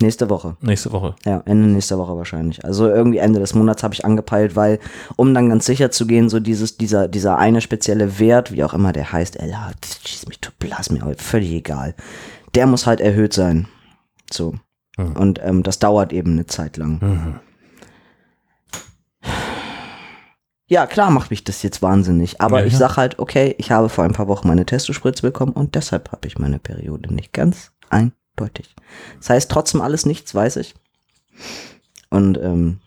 Nächste Woche. Nächste Woche. Ja, Ende nächster Woche wahrscheinlich. Also irgendwie Ende des Monats habe ich angepeilt, weil, um dann ganz sicher zu gehen, so dieses, dieser, dieser eine spezielle Wert, wie auch immer der heißt, Ella, schieß mich, du blass mir, völlig egal. Der muss halt erhöht sein. So. Hm. Und ähm, das dauert eben eine Zeit lang. Mhm. Ja, klar macht mich das jetzt wahnsinnig. Aber Ja, ich ja. sag halt, okay, ich habe vor ein paar Wochen meine Testospritze bekommen und deshalb habe ich meine Periode nicht ganz eindeutig. Das heißt trotzdem alles nichts, weiß ich. Und ähm,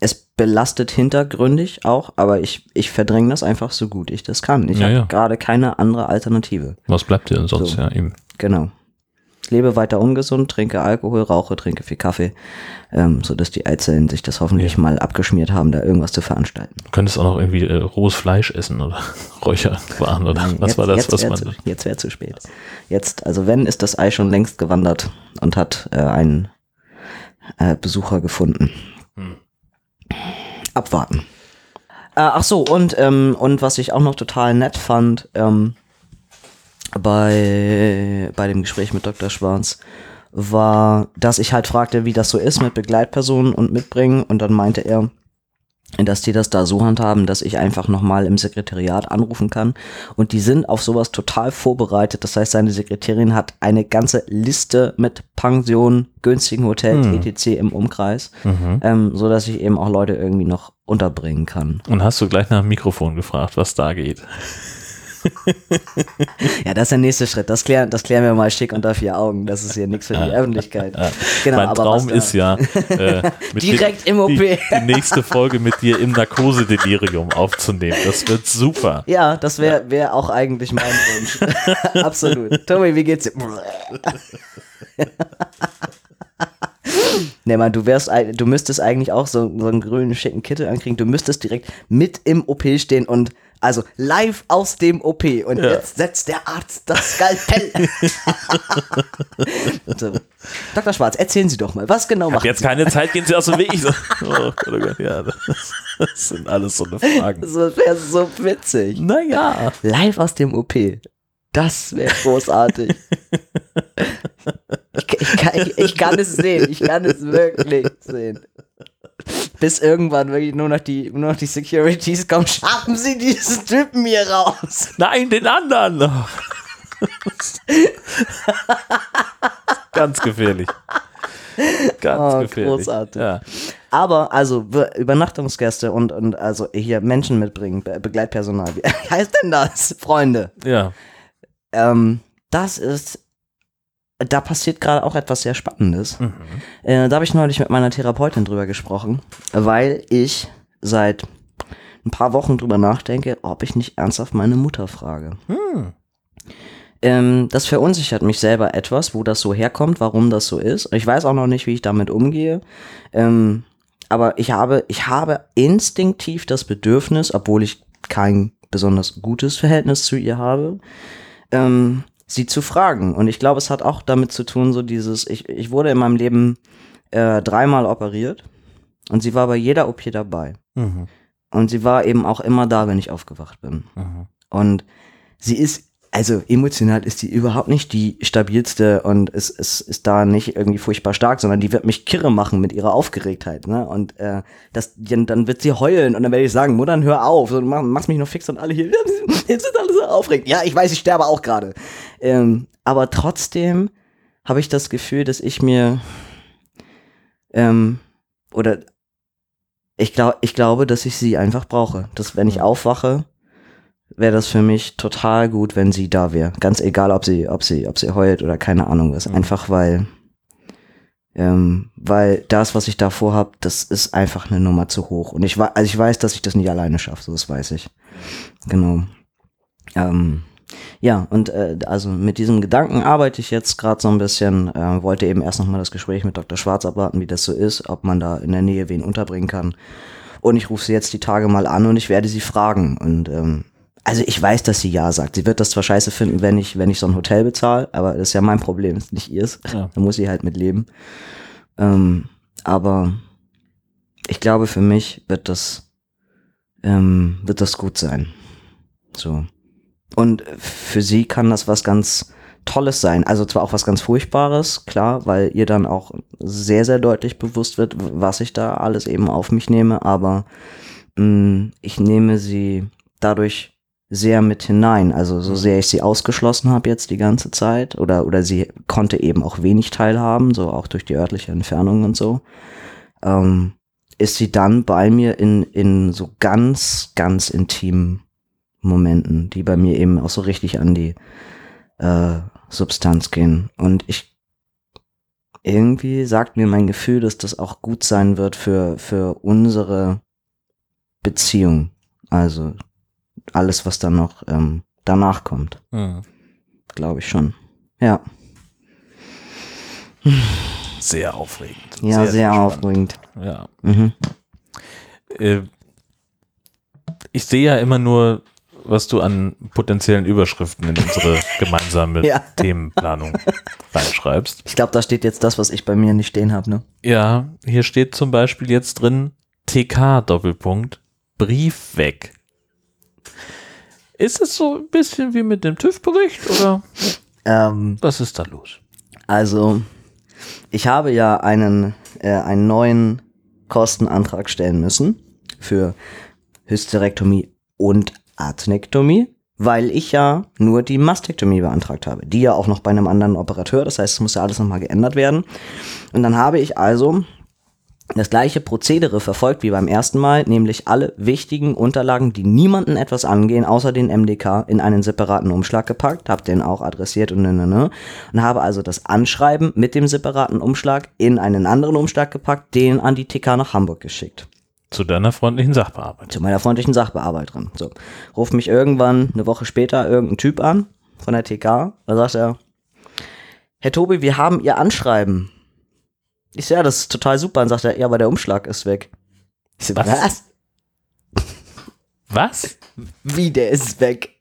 es belastet hintergründig auch, aber ich, ich verdränge das einfach so gut ich das kann. Ich Ja, habe ja. gerade keine andere Alternative. Was bleibt dir denn sonst? So. Ja, eben. Genau. Lebe weiter ungesund, trinke Alkohol, rauche, trinke viel Kaffee, ähm, sodass die Eizellen sich das hoffentlich mal abgeschmiert haben, da irgendwas zu veranstalten. Du könntest auch noch irgendwie äh, rohes Fleisch essen oder Räucherwaren oder was jetzt, war das, jetzt was man. Zu, jetzt wäre zu spät. Jetzt, also wenn, ist das Ei schon längst gewandert und hat äh, einen äh, Besucher gefunden. Hm. Abwarten. Äh, ach so, und, ähm, und was ich auch noch total nett fand, ähm, bei, bei dem Gespräch mit Dr. Schwarz, war, dass ich halt fragte, wie das so ist mit Begleitpersonen und Mitbringen. Und dann meinte er, dass die das da so handhaben, dass ich einfach nochmal im Sekretariat anrufen kann. Und die sind auf sowas total vorbereitet. Das heißt, seine Sekretärin hat eine ganze Liste mit Pensionen, günstigen Hotels, Hm. etc. im Umkreis, Mhm. ähm, so dass ich eben auch Leute irgendwie noch unterbringen kann. Und hast du gleich nach dem Mikrofon gefragt, was da geht? Ja, das ist der nächste Schritt. Das klären, das klären wir mal schick unter vier Augen. Das ist hier nichts für die Öffentlichkeit. Genau, mein Traum ist ja, äh, Direkt dir, im OP. Die, die nächste Folge mit dir im Narkosedelirium aufzunehmen. Das wird super. Ja, das wäre wär auch eigentlich mein Wunsch. Absolut. Tommy, wie geht's dir? Nee, Mann, du wärst, du müsstest eigentlich auch so, so einen grünen, schicken Kittel ankriegen. Du müsstest direkt mit im OP stehen und, also live aus dem OP. Und Ja. jetzt setzt der Arzt das Skalpell. so. Dr. Schwarz, erzählen Sie doch mal, was genau macht jetzt keine Zeit, gehen Sie aus dem Weg. So, oh Gott, oh Gott, ja, das, das sind alles so eine Fragen. Das wäre so witzig. Naja. Live aus dem OP. Das wäre großartig. ich, ich, kann, ich, ich kann es sehen. Ich kann es wirklich sehen. Bis irgendwann wirklich nur noch die, nur noch die Securities kommen. Schaffen Sie diesen Typen hier raus. Nein, den anderen. Oh. Ganz gefährlich. Ganz Oh, gefährlich. großartig. Ja. Aber also Be- Übernachtungsgäste und, und also hier Menschen mitbringen, Be Begleitpersonal. Wie heißt denn das, Freunde? ja. Ähm, das ist, da passiert gerade auch etwas sehr Spannendes. Mhm. Äh, da habe ich neulich mit meiner Therapeutin drüber gesprochen, weil ich seit ein paar Wochen drüber nachdenke, ob ich nicht ernsthaft meine Mutter frage. Hm. Ähm, das verunsichert mich selber etwas, wo das so herkommt, warum das so ist. Ich weiß auch noch nicht, wie ich damit umgehe. Ähm, aber ich habe, ich habe instinktiv das Bedürfnis, obwohl ich kein besonders gutes Verhältnis zu ihr habe, ähm, sie zu fragen. Und ich glaube, es hat auch damit zu tun, so dieses, ich, ich wurde in meinem Leben äh, dreimal operiert und sie war bei jeder OP dabei. Mhm. Und sie war eben auch immer da, wenn ich aufgewacht bin. Mhm. Und sie ist, also emotional ist sie überhaupt nicht die stabilste und ist, ist, ist da nicht irgendwie furchtbar stark, sondern die wird mich kirre machen mit ihrer Aufgeregtheit. Ne? Und äh, das, dann wird sie heulen und dann werde ich sagen, Muttern, hör auf, so, mach, machst mich noch fix und alle hier, jetzt sind alle so aufregend. Ja, ich weiß, ich sterbe auch gerade. Ähm, aber trotzdem habe ich das Gefühl, dass ich mir ähm, oder ich, glaub, ich glaube, dass ich sie einfach brauche. Dass wenn ich aufwache, wäre das für mich total gut, wenn sie da wäre. Ganz egal, ob sie, ob sie, ob sie heult oder keine Ahnung was. Einfach weil, ähm, weil das, was ich da vorhab, das ist einfach eine Nummer zu hoch. Und ich weiß, also ich weiß, dass ich das nicht alleine schaffe, so das weiß ich. Genau. Ähm, ja, und äh, also mit diesem Gedanken arbeite ich jetzt gerade so ein bisschen. Äh, wollte eben erst nochmal das Gespräch mit Dr. Schwarz abwarten, wie das so ist, ob man da in der Nähe wen unterbringen kann. Und ich rufe sie jetzt die Tage mal an und ich werde sie fragen. Und ähm, also ich weiß, dass sie ja sagt. Sie wird das zwar scheiße finden, wenn ich, wenn ich so ein Hotel bezahle, aber das ist ja mein Problem, ist nicht ihrs. Ja. Da muss sie halt mit leben. Ähm, aber ich glaube, für mich wird das, ähm, wird das gut sein. So. Und für sie kann das was ganz Tolles sein. Also zwar auch was ganz Furchtbares, klar, weil ihr dann auch sehr, sehr deutlich bewusst wird, was ich da alles eben auf mich nehme, aber mh, ich nehme sie dadurch sehr mit hinein. Also so sehr ich sie ausgeschlossen habe jetzt die ganze Zeit oder, oder sie konnte eben auch wenig teilhaben, so auch durch die örtliche Entfernung und so, ähm, ist sie dann bei mir in, in so ganz, ganz intimen Momenten, die bei mir eben auch so richtig an die äh, Substanz gehen. Und ich irgendwie sagt mir mein Gefühl, dass das auch gut sein wird für, für unsere Beziehung. Also alles, was dann noch ähm, danach kommt, Hm. glaube ich schon. Ja, Sehr aufregend. ja, sehr, spannend. aufregend. Ja. Mhm. Äh, ich sehe ja immer nur, was du an potenziellen Überschriften in unsere gemeinsame Ja. Themenplanung reinschreibst. Ich glaube, da steht jetzt das, was ich bei mir nicht stehen habe, ne? Ja, hier steht zum Beispiel jetzt drin TK Doppelpunkt Brief weg. Ist es so ein bisschen wie mit dem TÜV-Bericht oder Ähm, was ist da los? Also, ich habe ja einen, äh, einen neuen Kostenantrag stellen müssen für Hysterektomie und Adnektomie, weil ich ja nur die Mastektomie beantragt habe. Die ja auch noch bei einem anderen Operateur, das heißt, es muss ja alles nochmal geändert werden. Und dann habe ich also das gleiche Prozedere verfolgt wie beim ersten Mal, nämlich alle wichtigen Unterlagen, die niemanden etwas angehen, außer den MDK, in einen separaten Umschlag gepackt, habe den auch adressiert und ne, ne, ne, und habe also das Anschreiben mit dem separaten Umschlag in einen anderen Umschlag gepackt, den an die TK nach Hamburg geschickt. Zu deiner freundlichen Sachbearbeitung. Zu meiner freundlichen Sachbearbeiterin. So, ruft mich irgendwann eine Woche später irgendein Typ an von der TK, da sagt er, Herr Tobi, wir haben Ihr Anschreiben. Ich so, ja, das ist total super. Dann sagt er, ja, aber der Umschlag ist weg. Ich so, Was? was? Was? Wie, der ist weg?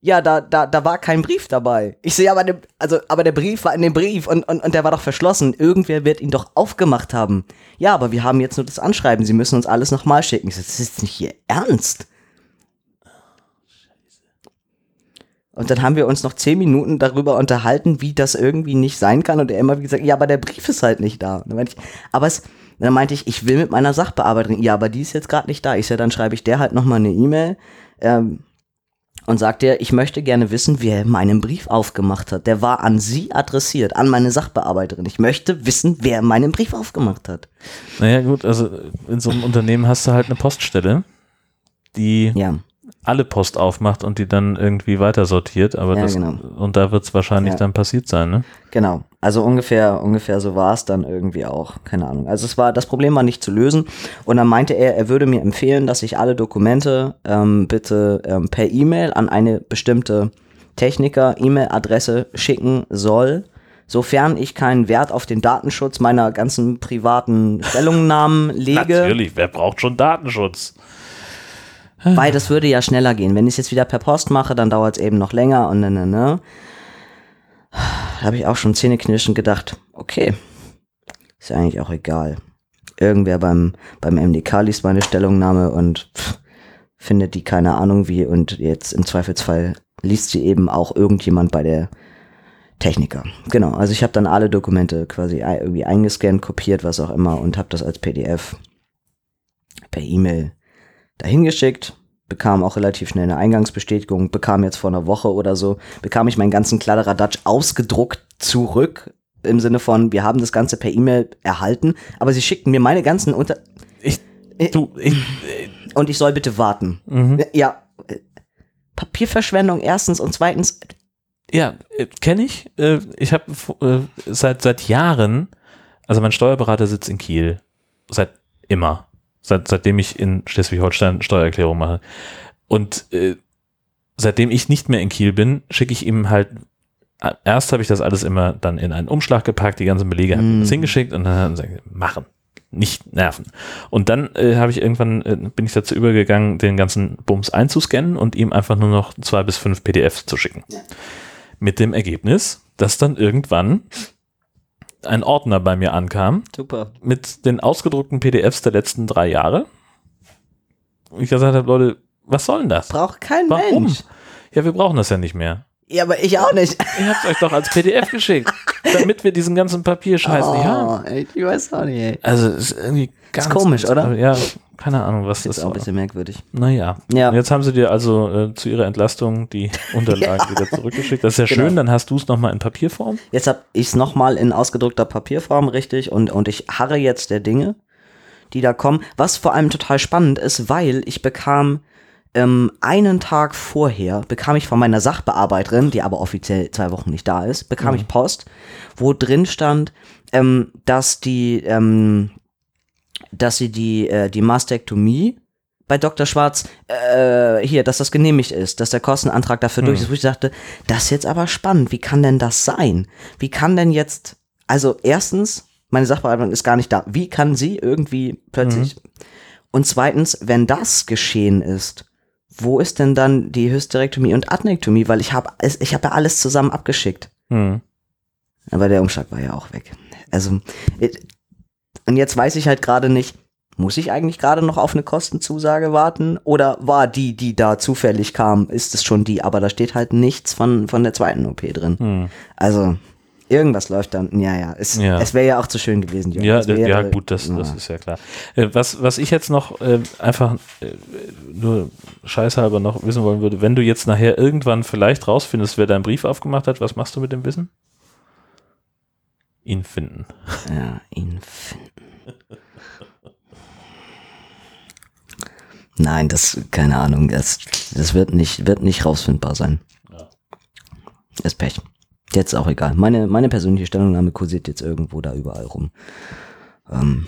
Ja, da, da, da war kein Brief dabei. Ich so, ja, aber, der, also, aber der Brief war in dem Brief und, und, und der war doch verschlossen. Irgendwer wird ihn doch aufgemacht haben. Ja, aber wir haben jetzt nur das Anschreiben. Sie müssen uns alles nochmal schicken. Ich so, das ist jetzt nicht Ihr Ernst. Und dann haben wir uns noch zehn Minuten darüber unterhalten, wie das irgendwie nicht sein kann. Und er immer wie gesagt, ja, aber der Brief ist halt nicht da. Und dann meinte ich, aber es, dann meinte ich, ich will mit meiner Sachbearbeiterin, ja, aber die ist jetzt gerade nicht da. Ich so, dann schreibe ich der halt nochmal eine E-Mail ähm, und sagt der, ich möchte gerne wissen, wer meinen Brief aufgemacht hat. Der war an sie adressiert, an meine Sachbearbeiterin. Ich möchte wissen, wer meinen Brief aufgemacht hat. Naja, gut, also in so einem Unternehmen hast du halt eine Poststelle, die Ja, alle Post aufmacht und die dann irgendwie weiter sortiert, aber Ja, das, genau. und da wird es wahrscheinlich Ja. dann passiert sein, ne? genau. Also ungefähr, ungefähr so war es dann irgendwie auch. Keine Ahnung. Also es war, das Problem war nicht zu lösen. Und dann meinte er, er würde mir empfehlen, dass ich alle Dokumente ähm, bitte ähm, per E-Mail an eine bestimmte Techniker-E-Mail-Adresse schicken soll, sofern ich keinen Wert auf den Datenschutz meiner ganzen privaten Stellungnahmen lege. Natürlich, wer braucht schon Datenschutz? Weil das würde ja schneller gehen. Wenn ich es jetzt wieder per Post mache, dann dauert es eben noch länger und ne, ne, ne. Da habe ich auch schon zähneknirschend gedacht, okay, ist ja eigentlich auch egal. Irgendwer beim, beim MDK liest meine Stellungnahme und pff, findet die keine Ahnung wie und jetzt im Zweifelsfall liest sie eben auch irgendjemand bei der Techniker. Genau, also ich habe dann alle Dokumente quasi irgendwie eingescannt, kopiert, was auch immer und habe das als PDF per E-Mail dahin geschickt, bekam auch relativ schnell eine Eingangsbestätigung, bekam jetzt vor einer Woche oder so, bekam ich meinen ganzen Kladderadatsch ausgedruckt zurück, im Sinne von, wir haben das Ganze per E-Mail erhalten, aber sie schickten mir meine ganzen Unter... Ich, Äh, du, ich, Und ich soll bitte warten. mhm. Ja, Papierverschwendung erstens und zweitens, Ja, äh, kenne ich. Äh, ich habe seit seit Jahren, also mein Steuerberater sitzt in Kiel, seit immer, seit seitdem ich in Schleswig-Holstein Steuererklärung mache. Und äh, seitdem ich nicht mehr in Kiel bin, schicke ich ihm halt. äh, Erst habe ich das alles immer dann in einen Umschlag gepackt, die ganzen Belege habe ich Mhm. das hingeschickt und dann haben sie gesagt, machen, nicht nerven. Und dann äh, habe ich irgendwann äh, bin ich dazu übergegangen, den ganzen Bums einzuscannen und ihm einfach nur noch zwei bis fünf PDFs zu schicken. Mit dem Ergebnis, dass dann irgendwann ein Ordner bei mir ankam super. mit den ausgedruckten PDFs der letzten drei Jahre. Und ich gesagt habe, Leute, was soll denn das? Braucht kein Warum? Mensch. Ja, wir brauchen das ja nicht mehr. Ja, aber ich auch nicht. Ihr habt euch doch als PDF geschickt, damit wir diesen ganzen Papierscheiß nicht haben. Oh, ey, ich weiß auch nicht, ey. Also, es ist irgendwie ganz komisch, oder? Ja, keine Ahnung, was Das das ist auch ein ist. bisschen merkwürdig. Naja. Ja. Jetzt haben sie dir also äh, zu ihrer Entlastung die Unterlagen wieder zurückgeschickt. Das ist ja Genau. schön, dann hast du es nochmal in Papierform. Jetzt habe ich es nochmal in ausgedruckter Papierform, richtig, und, und ich harre jetzt der Dinge, die da kommen, was vor allem total spannend ist, weil ich bekam ähm, einen Tag vorher bekam ich von meiner Sachbearbeiterin, die aber offiziell zwei Wochen nicht da ist, bekam ich Post, wo drin stand, ähm, dass die, ähm, dass sie die, äh, die Mastektomie bei Dr. Schwarz, äh, hier, dass das genehmigt ist, dass der Kostenantrag dafür durch ist, wo ich dachte, das ist jetzt aber spannend, wie kann denn das sein? Wie kann denn jetzt, also erstens, meine Sachbearbeiterin ist gar nicht da, wie kann sie irgendwie plötzlich, und zweitens, wenn das geschehen ist, wo ist denn dann die Hysterektomie und Adnektomie? Weil ich habe ich hab ja alles zusammen abgeschickt. Hm. Aber der Umschlag war ja auch weg. Also, und jetzt weiß ich halt gerade nicht, muss ich eigentlich gerade noch auf eine Kostenzusage warten? Oder war die, die da zufällig kam, ist es schon die? Aber da steht halt nichts von, von der zweiten OP drin. Hm. Also, irgendwas läuft dann. Ja, ja. Es, Ja. es wäre ja auch zu schön gewesen, Jörn. Ja, wäre- ja, gut, das, das ist ja klar. Äh, was, was ich jetzt noch äh, einfach äh, nur scheißhalber noch wissen wollen würde, wenn du jetzt nachher irgendwann vielleicht rausfindest, wer deinen Brief aufgemacht hat, was machst du mit dem Wissen? Ihn finden. Ja, ihn finden. Nein, das, keine Ahnung, das, das wird nicht, wird nicht rausfindbar sein. Ja. Ist Pech. Jetzt auch egal. Meine, meine persönliche Stellungnahme kursiert jetzt irgendwo da überall rum. Ähm,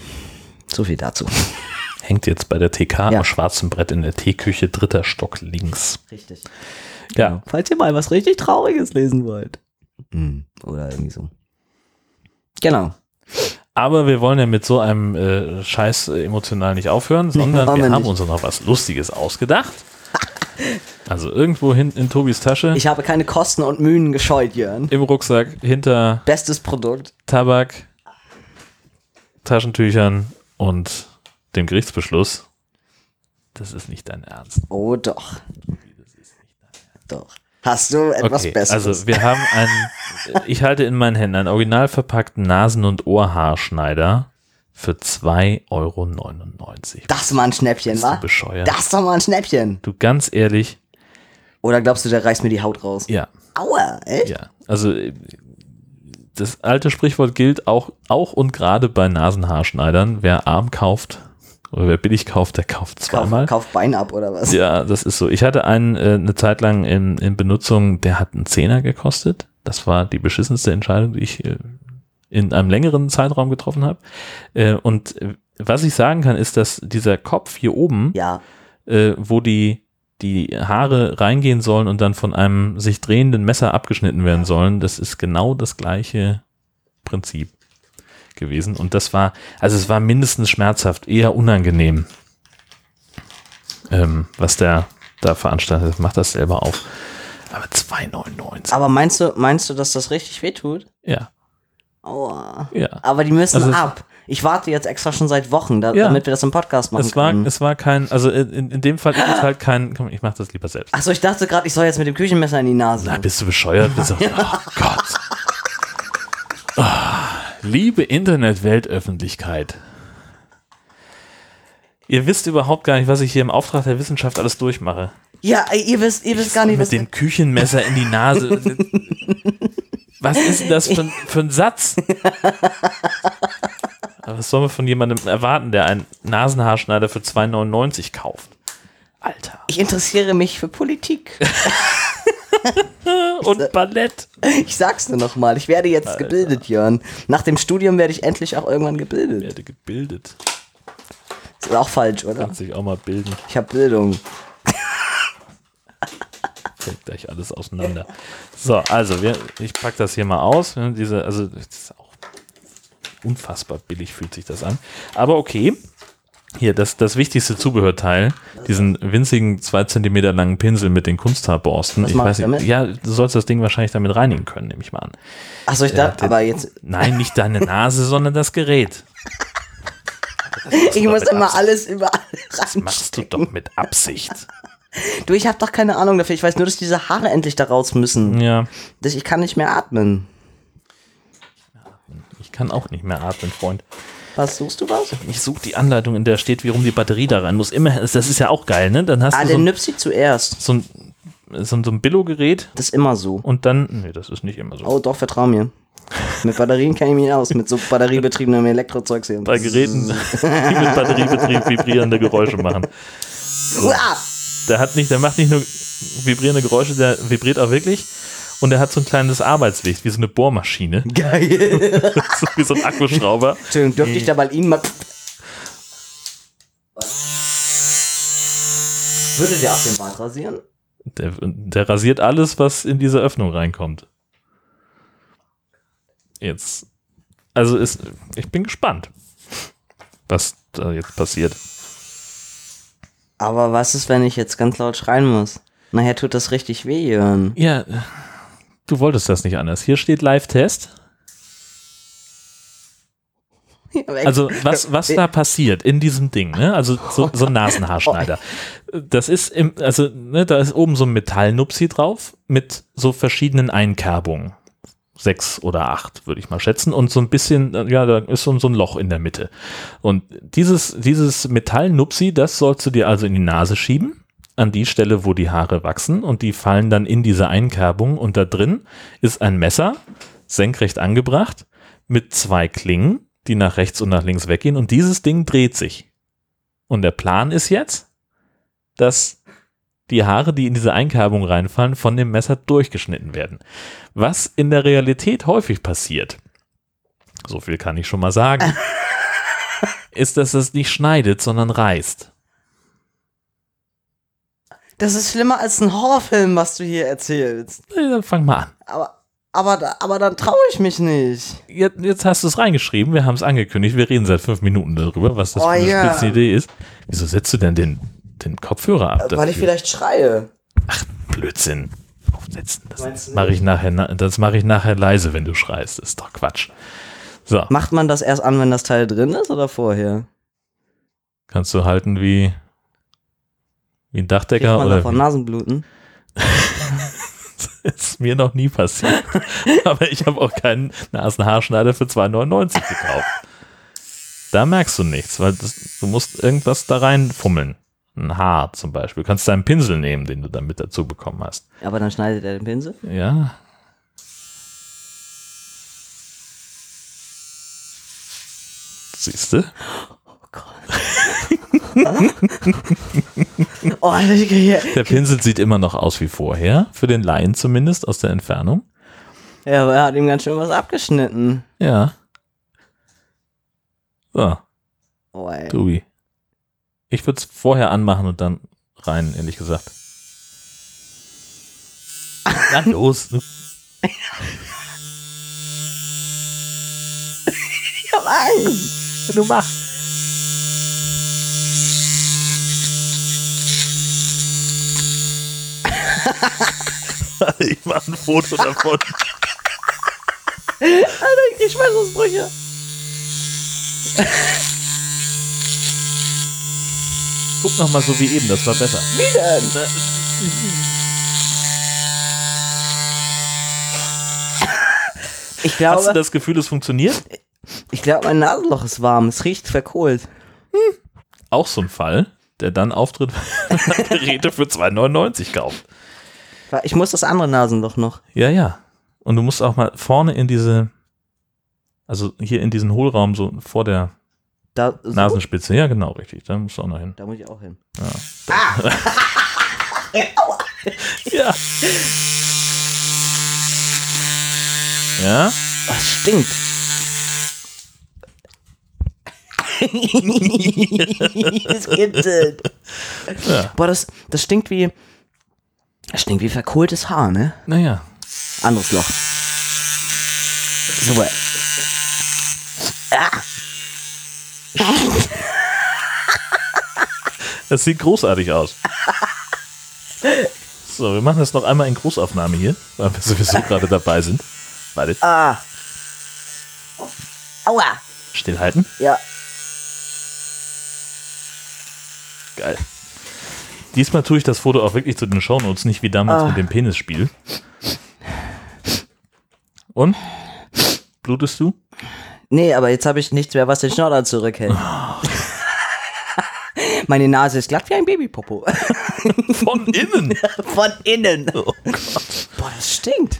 so viel dazu. Hängt jetzt bei der TK Ja. am schwarzen Brett in der Teeküche, dritter Stock links. Richtig. Ja, Falls ihr mal was richtig Trauriges lesen wollt. Hm, oder irgendwie so. Genau. aber wir wollen ja mit so einem äh, Scheiß äh, emotional nicht aufhören, sondern wir wir haben nicht. uns noch was Lustiges ausgedacht. Also irgendwo hinten in Tobis Tasche, Ich habe keine Kosten und Mühen gescheut, Jörn. im Rucksack, hinter Bestes Produkt. Tabak, Taschentüchern und dem Gerichtsbeschluss. Das ist nicht dein Ernst. Oh doch. Doch. Hast du etwas Okay, Besseres? also wir haben einen, ich halte in meinen Händen einen original verpackten Nasen- und Ohrhaarschneider für 2,99 Euro. das ist mal ein Schnäppchen, wa? bescheuert? Das ist doch mal ein Schnäppchen. Du, ganz ehrlich, Oder glaubst du, der reißt mir die Haut raus? ja, Aua, echt? ja. Also äh, das alte Sprichwort gilt auch, auch und gerade bei Nasenhaarschneidern. Wer arm kauft oder wer billig kauft, der kauft zweimal. Kauf, kauf Bein ab oder was? Ja, das ist so. Ich hatte einen äh, eine Zeit lang in, in Benutzung, der hat einen Zehner gekostet. Das war die beschissenste Entscheidung, die ich äh, in einem längeren Zeitraum getroffen habe. Äh, und äh, was ich sagen kann, ist, dass dieser Kopf hier oben, Ja. äh, wo die, die Haare reingehen sollen und dann von einem sich drehenden Messer abgeschnitten werden sollen, das ist genau das gleiche Prinzip gewesen. Und das war, also es war mindestens schmerzhaft, eher unangenehm, ähm, was der da veranstaltet. Macht das selber auf. Aber 2,99. Aber meinst du, meinst du, dass das richtig wehtut? Ja, Aua. ja. Aber die müssen Also ab. Ich warte jetzt extra schon seit Wochen, da, Ja. damit wir das im Podcast machen Es war, können. es war kein, also in, in dem Fall ist es halt kein, komm, ich mach das lieber selbst. Achso, ich dachte gerade, ich soll jetzt mit dem Küchenmesser in die Nase. Na, bist du bescheuert? Bist du, oh Gott. Ah, liebe Internet-Weltöffentlichkeit. Ihr wisst überhaupt gar nicht, was ich hier im Auftrag der Wissenschaft alles durchmache. Ja, ihr wisst, ihr wisst gar nicht, was. Mit dem Küchenmesser in die Nase. Was ist denn das für, für ein Satz? Was soll man von jemandem erwarten, der einen Nasenhaarschneider für 2,99 kauft? Alter. Ich interessiere mich für Politik. Und Ballett. Ich sag's nur noch mal, ich werde jetzt gebildet, Jörn. Nach dem Studium werde ich endlich auch irgendwann gebildet. Werde gebildet. Ist auch falsch, oder? Kann sich auch mal bilden. Ich habe Bildung. Fällt gleich alles auseinander. So, also wir, ich packe das hier mal aus. Diese, also das ist auch unfassbar billig fühlt sich das an. Aber okay. Hier, das, das wichtigste Zubehörteil, diesen winzigen zwei Zentimeter langen Pinsel mit den Kunsthaarborsten. Was ich weiß ich nicht, ja, du sollst das Ding wahrscheinlich damit reinigen können, nehme ich mal an. Achso, ich Ja, dachte, den- aber jetzt. Nein, nicht deine Nase, sondern das Gerät. Ich muss immer alles überall Das machst du doch mit Absicht. Du, ich habe doch keine Ahnung dafür. Ich weiß nur, dass diese Haare endlich da raus müssen. Ja, Das, ich kann nicht mehr atmen. Ich kann auch nicht mehr atmen, Freund. Was suchst du was? Ich suche die Anleitung, in der steht, wie rum die Batterie da rein muss. Immer, das ist ja auch geil, ne? Dann hast Ah, du so der ein, Nüpsi zuerst. so ein, so ein, so ein Billo-Gerät Das ist immer so. und dann, nee, das ist nicht immer so. Oh, doch, vertrau mir. Mit Batterien kenne ich mich aus. Mit so batteriebetriebenem Elektrozeugs hier. Bei Geräten, die mit Batteriebetrieb vibrierende Geräusche machen. Uah! Der hat nicht, der macht nicht nur vibrierende Geräusche, der vibriert auch wirklich. Und er hat so ein kleines Arbeitslicht, wie so eine Bohrmaschine. Geil. so wie so ein Akkuschrauber. Entschuldigung, dürfte ich da mal ihn mal. Würde der auch den Bart rasieren? Der, der rasiert alles, was in diese Öffnung reinkommt. Jetzt. Also ist, ich bin gespannt, was da jetzt passiert. Aber was ist, wenn ich jetzt ganz laut schreien muss? Nachher tut das richtig weh, Jörn. Ja, du wolltest das nicht anders. Hier steht Live-Test. Also was, was da passiert in diesem Ding, ne? Also so, so ein Nasenhaarschneider. Das ist im, also, ne, da ist oben so ein Metallnupsi drauf mit so verschiedenen Einkerbungen. Sechs oder acht, würde ich mal schätzen. Und so ein bisschen, ja, da ist so, so ein Loch in der Mitte. Und dieses, dieses Metallnupsi, das sollst du dir also in die Nase schieben, an die Stelle, wo die Haare wachsen, und die fallen dann in diese Einkerbung. Und da drin ist ein Messer, senkrecht angebracht, mit zwei Klingen die nach rechts und nach links weggehen und dieses Ding dreht sich. Und der Plan ist jetzt, dass die Haare, die in diese Einkerbung reinfallen, von dem Messer durchgeschnitten werden. Was in der Realität häufig passiert, so viel kann ich schon mal sagen, ist, dass es nicht schneidet, sondern reißt. Das ist schlimmer als ein Horrorfilm, was du hier erzählst. Na, Dann fang mal an. Aber, aber, da- aber dann traue ich mich nicht. Jetzt, jetzt hast du es reingeschrieben, wir haben es angekündigt, wir reden seit fünf Minuten darüber, was das Oh für eine ja. Spitzenidee ist. Wieso setzt du denn den, den Kopfhörer ab? Weil ich dafür? vielleicht schreie. Blödsinn aufsetzen. Das mache ich nachher, na- das mache ich nachher leise, wenn du schreist. Das ist doch Quatsch. So, Macht man das erst an, wenn das Teil drin ist oder vorher? kannst du halten wie, wie ein Kriegt Dachdecker man oder wie? Nasenbluten? ist mir noch nie passiert. Aber ich habe auch keinen Nasenhaarschneider für 2,99 gekauft. Da merkst du nichts, weil das, du musst irgendwas da reinfummeln. Ein Haar zum Beispiel. Du kannst deinen Pinsel nehmen, den du dann mit dazu bekommen hast. Aber dann schneidet er den Pinsel? Ja. Siehst du? Oh Gott. oh. Der Pinsel sieht immer noch aus wie vorher, für den Laien zumindest aus der Entfernung. Ja, aber er hat ihm ganz schön was abgeschnitten. Ja. So, Oh. Tobi. Ich würde es vorher anmachen und dann rein, ehrlich gesagt. Na los. Ich hab Angst. Du machst. ich mach ein Foto davon. Alter, ich krieg Schweißausbrüche. Guck noch mal so wie eben, das war besser. Wie denn? Ich Hast du glaube, das Gefühl, es funktioniert? ich glaube, mein Nasenloch ist warm. Es riecht verkohlt. Auch so ein Fall, der dann auftritt, wenn man Geräte für 2,99 kauft. Ich muss das andere Nasenloch noch. Ja, ja. Und du musst auch mal vorne in diese, also hier in diesen Hohlraum, so vor der Da, so, Nasenspitze. Ja, genau, richtig. Da musst du auch noch hin. da muss ich auch hin. Ja. Ja? Das stinkt. es kitzelt. Ja. Boah, das, das stinkt wie. Das stinkt wie verkohltes Haar, ne? Naja. Anderes Loch. So. Ah, Das sieht großartig aus. So, wir machen das noch einmal in Großaufnahme hier, weil wir sowieso gerade dabei sind. Warte, ah. Aua. stillhalten. Ja. Geil. Diesmal tue ich das Foto auch wirklich zu den Shownotes, nicht wie damals Ah. mit dem Penisspiel. Und? Blutest du? Nee, aber jetzt habe ich nichts mehr, was den Schnorrer zurückhält. Meine Nase ist glatt wie ein Babypopo. Von innen. Von innen. Oh Boah, das stinkt.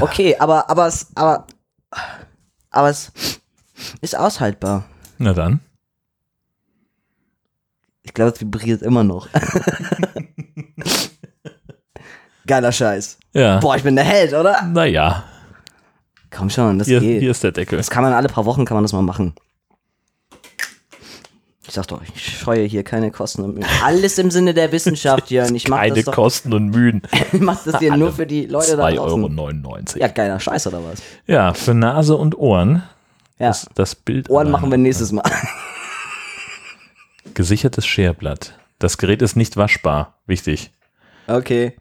Okay, aber, aber es, aber, aber es ist aushaltbar. Na dann. Ich glaube, es vibriert immer noch. Geiler Scheiß. Ja. Boah, ich bin der Held, oder? Naja, Komm schon, das hier, geht. hier ist der Deckel. Das kann man alle paar Wochen kann man das mal machen. Ich sag doch, ich scheue hier keine Kosten und Mühen. Alles im Sinne der Wissenschaft. Und ich mach Keine das, doch, Kosten und Mühen. ich mach das hier nur für die Leute da 2,99 draußen. Euro. Ja, geiler Scheiß oder was? Ja, für Nase und Ohren. Ja. Das, das Bild. Ohren machen wir nächstes Mal. Gesichertes Scherblatt. Das Gerät ist nicht waschbar. Wichtig. Okay.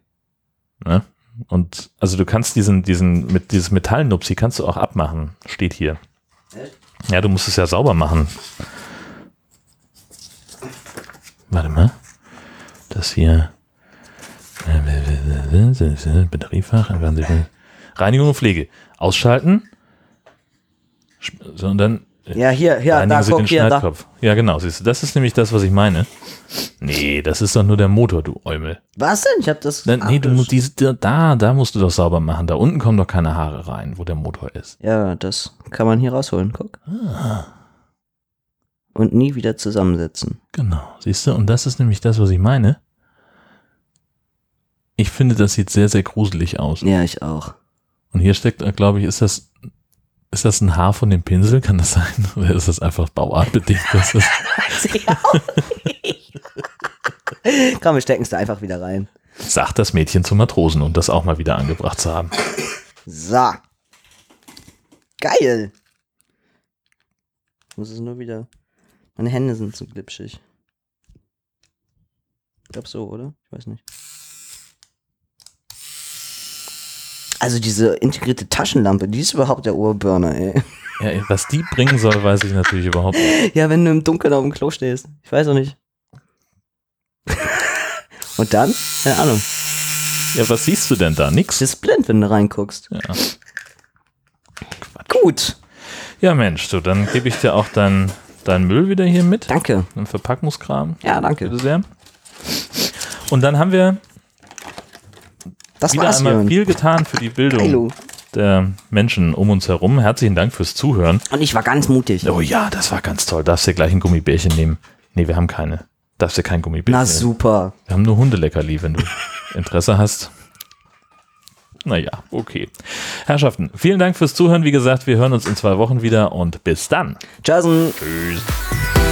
Ne? Und also du kannst diesen, diesen, mit dieses Metallnupsi kannst du auch abmachen. Steht hier. Ja, du musst es ja sauber machen. Warte mal. Das hier. Batteriefach. Reinigung und Pflege. Ausschalten. So, und dann Ja, hier, ja, reinigen da, guck, hier, da. Ja, genau. Siehst du, das ist nämlich das, was ich meine. Nee, das ist doch nur der Motor, du Eumel. Was denn? Ich hab das. Na, nee, du musst diese, da, da musst du doch sauber machen. Da unten kommen doch keine Haare rein, wo der Motor ist. Ja, das kann man hier rausholen, guck. Ah. Und nie wieder zusammensetzen. Genau, siehst du? Und das ist nämlich das, was ich meine. Ich finde, das sieht sehr, sehr gruselig aus. Ja, ich auch. Und hier steckt, äh, glaube ich, ist das, ist das ein Haar von dem Pinsel? Kann das sein? Oder ist das einfach bauartbedingt? Das ist, Komm, wir stecken es da einfach wieder rein. sagt das Mädchen zum Matrosen, um das auch mal wieder angebracht zu haben. So. Geil. Ich muss es nur wieder. Meine Hände sind zu glitschig. Ich glaube so, oder? Ich weiß nicht. Also diese integrierte Taschenlampe, die ist überhaupt der Urburner, ey. Ja, was die bringen soll, weiß ich natürlich überhaupt nicht. Ja, wenn du im Dunkeln auf dem Klo stehst. Ich weiß auch nicht. Und dann? Keine Ahnung. Ja, was siehst du denn da? Nix? Du bist blind, wenn du reinguckst. Ja. Gut. Ja, Mensch, so, dann gebe ich dir auch deinen dein Müll wieder hier mit. Danke. Ein Verpackungskram. Ja, danke. Bitte sehr. Und dann haben wir Das wieder war's, einmal Jörn. viel getan für die Bildung Hallo. der Menschen um uns herum. Herzlichen Dank fürs Zuhören. Und ich war ganz mutig. Oh ja, das war ganz toll. Darfst dir gleich ein Gummibärchen nehmen? Nee, wir haben keine. Darfst dir kein Gummibärchen Na nehmen. super. Wir haben nur Hundeleckerli, wenn du Interesse hast. Naja, okay. Herrschaften, vielen Dank fürs Zuhören. Wie gesagt, wir hören uns in zwei Wochen wieder und bis dann. Tschüssen. Tschüss.